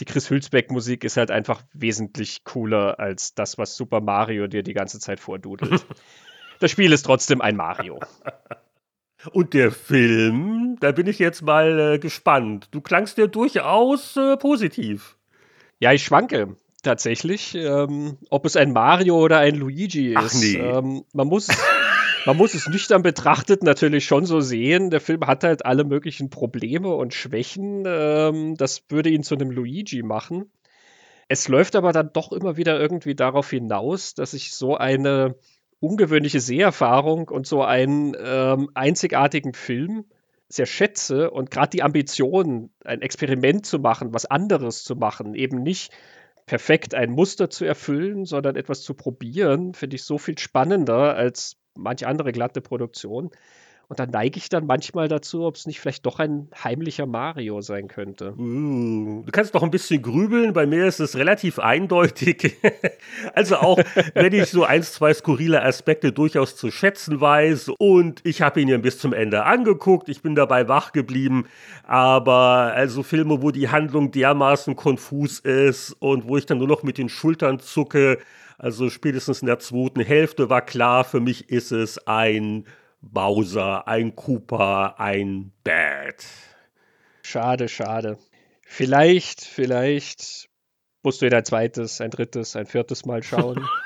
S2: Die Chris Hülsbeck Musik ist halt einfach wesentlich cooler als das, was Super Mario dir die ganze Zeit vordudelt. *laughs* das Spiel ist trotzdem ein Mario. *laughs*
S1: Und der Film, da bin ich jetzt mal äh, gespannt. Du klangst dir durchaus äh, positiv.
S2: Ja, ich schwanke tatsächlich, ähm, ob es ein Mario oder ein Luigi ist. Ach nee. Ähm, man muss man muss es nüchtern betrachtet natürlich schon so sehen. Der Film hat halt alle möglichen Probleme und Schwächen. Ähm, das würde ihn zu einem Luigi machen. Es läuft aber dann doch immer wieder irgendwie darauf hinaus, dass ich so eine ungewöhnliche Seherfahrung und so einen ähm, einzigartigen Film sehr schätze und gerade die Ambition, ein Experiment zu machen, was anderes zu machen, eben nicht perfekt ein Muster zu erfüllen, sondern etwas zu probieren, finde ich so viel spannender als manche andere glatte Produktion. Und da neige ich dann manchmal dazu, ob es nicht vielleicht doch ein heimlicher Mario sein könnte.
S1: Uh, du kannst doch ein bisschen grübeln. Bei mir ist es relativ eindeutig. *laughs* also auch, wenn ich so ein, zwei skurrile Aspekte durchaus zu schätzen weiß. Und ich habe ihn ja bis zum Ende angeguckt. Ich bin dabei wach geblieben. Aber also Filme, wo die Handlung dermaßen konfus ist und wo ich dann nur noch mit den Schultern zucke. Also spätestens in der zweiten Hälfte war klar, für mich ist es ein Bowser, ein Cooper, ein Bad.
S2: Schade, schade. Vielleicht, vielleicht musst du ihn ein zweites, ein drittes, ein viertes Mal schauen. *laughs*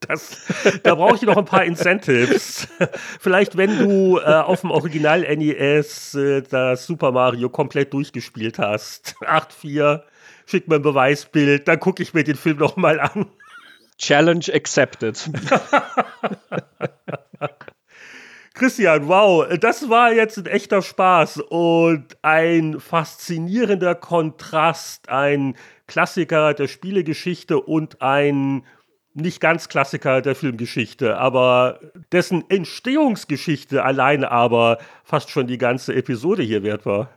S1: Das, da brauche ich noch ein paar Incentives. *laughs* Vielleicht, wenn du äh, auf dem Original NES äh, das Super Mario komplett durchgespielt hast. 8.4, schick mir ein Beweisbild, dann gucke ich mir den Film noch mal an.
S2: Challenge accepted. *laughs*
S1: Christian, wow, das war jetzt ein echter Spaß und ein faszinierender Kontrast, ein Klassiker der Spielegeschichte und ein nicht ganz Klassiker der Filmgeschichte, aber dessen Entstehungsgeschichte alleine aber fast schon die ganze Episode hier wert war.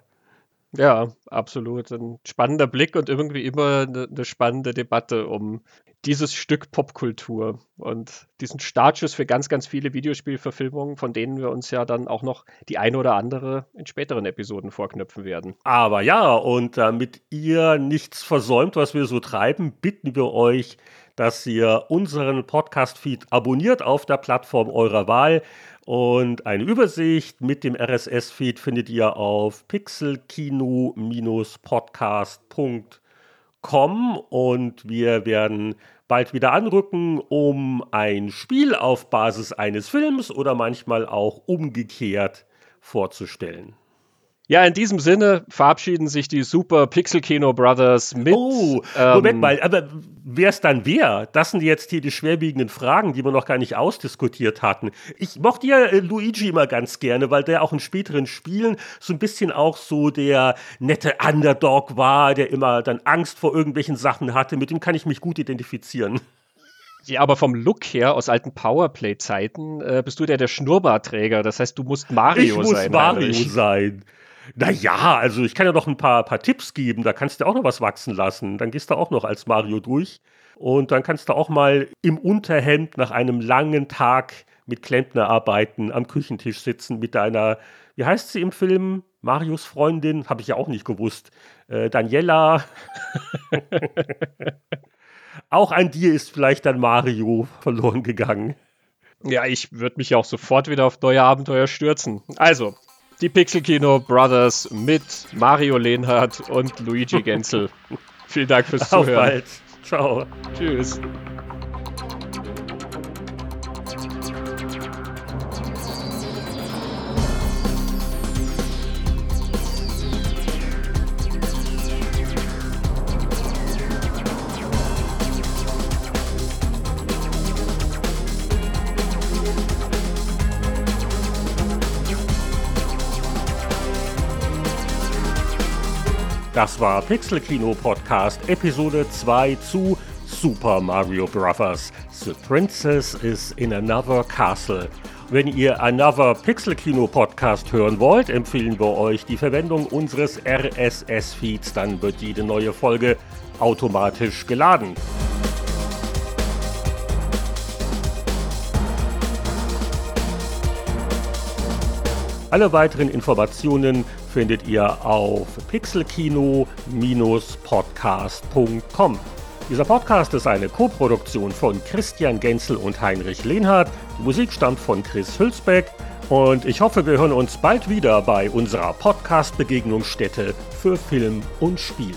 S2: Ja, absolut. Ein spannender Blick und irgendwie immer eine, eine spannende Debatte um dieses Stück Popkultur und diesen Startschuss für ganz, ganz viele Videospielverfilmungen, von denen wir uns ja dann auch noch die eine oder andere in späteren Episoden vorknüpfen werden.
S1: Aber ja, und damit ihr nichts versäumt, was wir so treiben, bitten wir euch, dass ihr unseren Podcast-Feed abonniert auf der Plattform eurer Wahl. Und eine Übersicht mit dem RSS-Feed findet ihr auf pixelkino-podcast.com und wir werden bald wieder anrücken, um ein Spiel auf Basis eines Films oder manchmal auch umgekehrt vorzustellen.
S2: Ja, in diesem Sinne verabschieden sich die Super Pixel Kino Brothers mit.
S1: Oh, Moment ähm, mal, aber wer es dann wer? Das sind jetzt hier die schwerwiegenden Fragen, die wir noch gar nicht ausdiskutiert hatten. Ich mochte ja äh, Luigi immer ganz gerne, weil der auch in späteren Spielen so ein bisschen auch so der nette Underdog war, der immer dann Angst vor irgendwelchen Sachen hatte. Mit dem kann ich mich gut identifizieren.
S2: Ja, aber vom Look her aus alten Powerplay-Zeiten äh, bist du der der Schnurrbartträger. Das heißt, du musst Mario
S1: ich
S2: sein.
S1: Ich muss Mario Heinrich. sein. Naja, also ich kann ja noch ein paar, paar Tipps geben, da kannst du auch noch was wachsen lassen. Dann gehst du auch noch als Mario durch. Und dann kannst du auch mal im Unterhemd nach einem langen Tag mit Klempnerarbeiten am Küchentisch sitzen mit deiner, wie heißt sie im Film? Marios Freundin, habe ich ja auch nicht gewusst. Äh, Daniela. *laughs* auch an dir ist vielleicht dann Mario verloren gegangen.
S2: Ja, ich würde mich auch sofort wieder auf neue Abenteuer stürzen. Also, die Pixelkino Brothers mit Mario Lehnhardt und Luigi Genzel. *laughs* Vielen Dank fürs Zuhören. Auf bald.
S1: Ciao.
S2: Tschüss.
S1: Das war Pixel Kino Podcast Episode 2 zu Super Mario Bros. The Princess is in Another Castle. Wenn ihr Another Pixel Kino Podcast hören wollt, empfehlen wir euch die Verwendung unseres RSS-Feeds. Dann wird jede neue Folge automatisch geladen. Alle weiteren Informationen findet ihr auf pixelkino-podcast.com. Dieser Podcast ist eine Koproduktion von Christian Genzel und Heinrich Lehnhardt. Die Musik stammt von Chris Hülsbeck. Und ich hoffe, wir hören uns bald wieder bei unserer Podcast-Begegnungsstätte für Film und Spiel.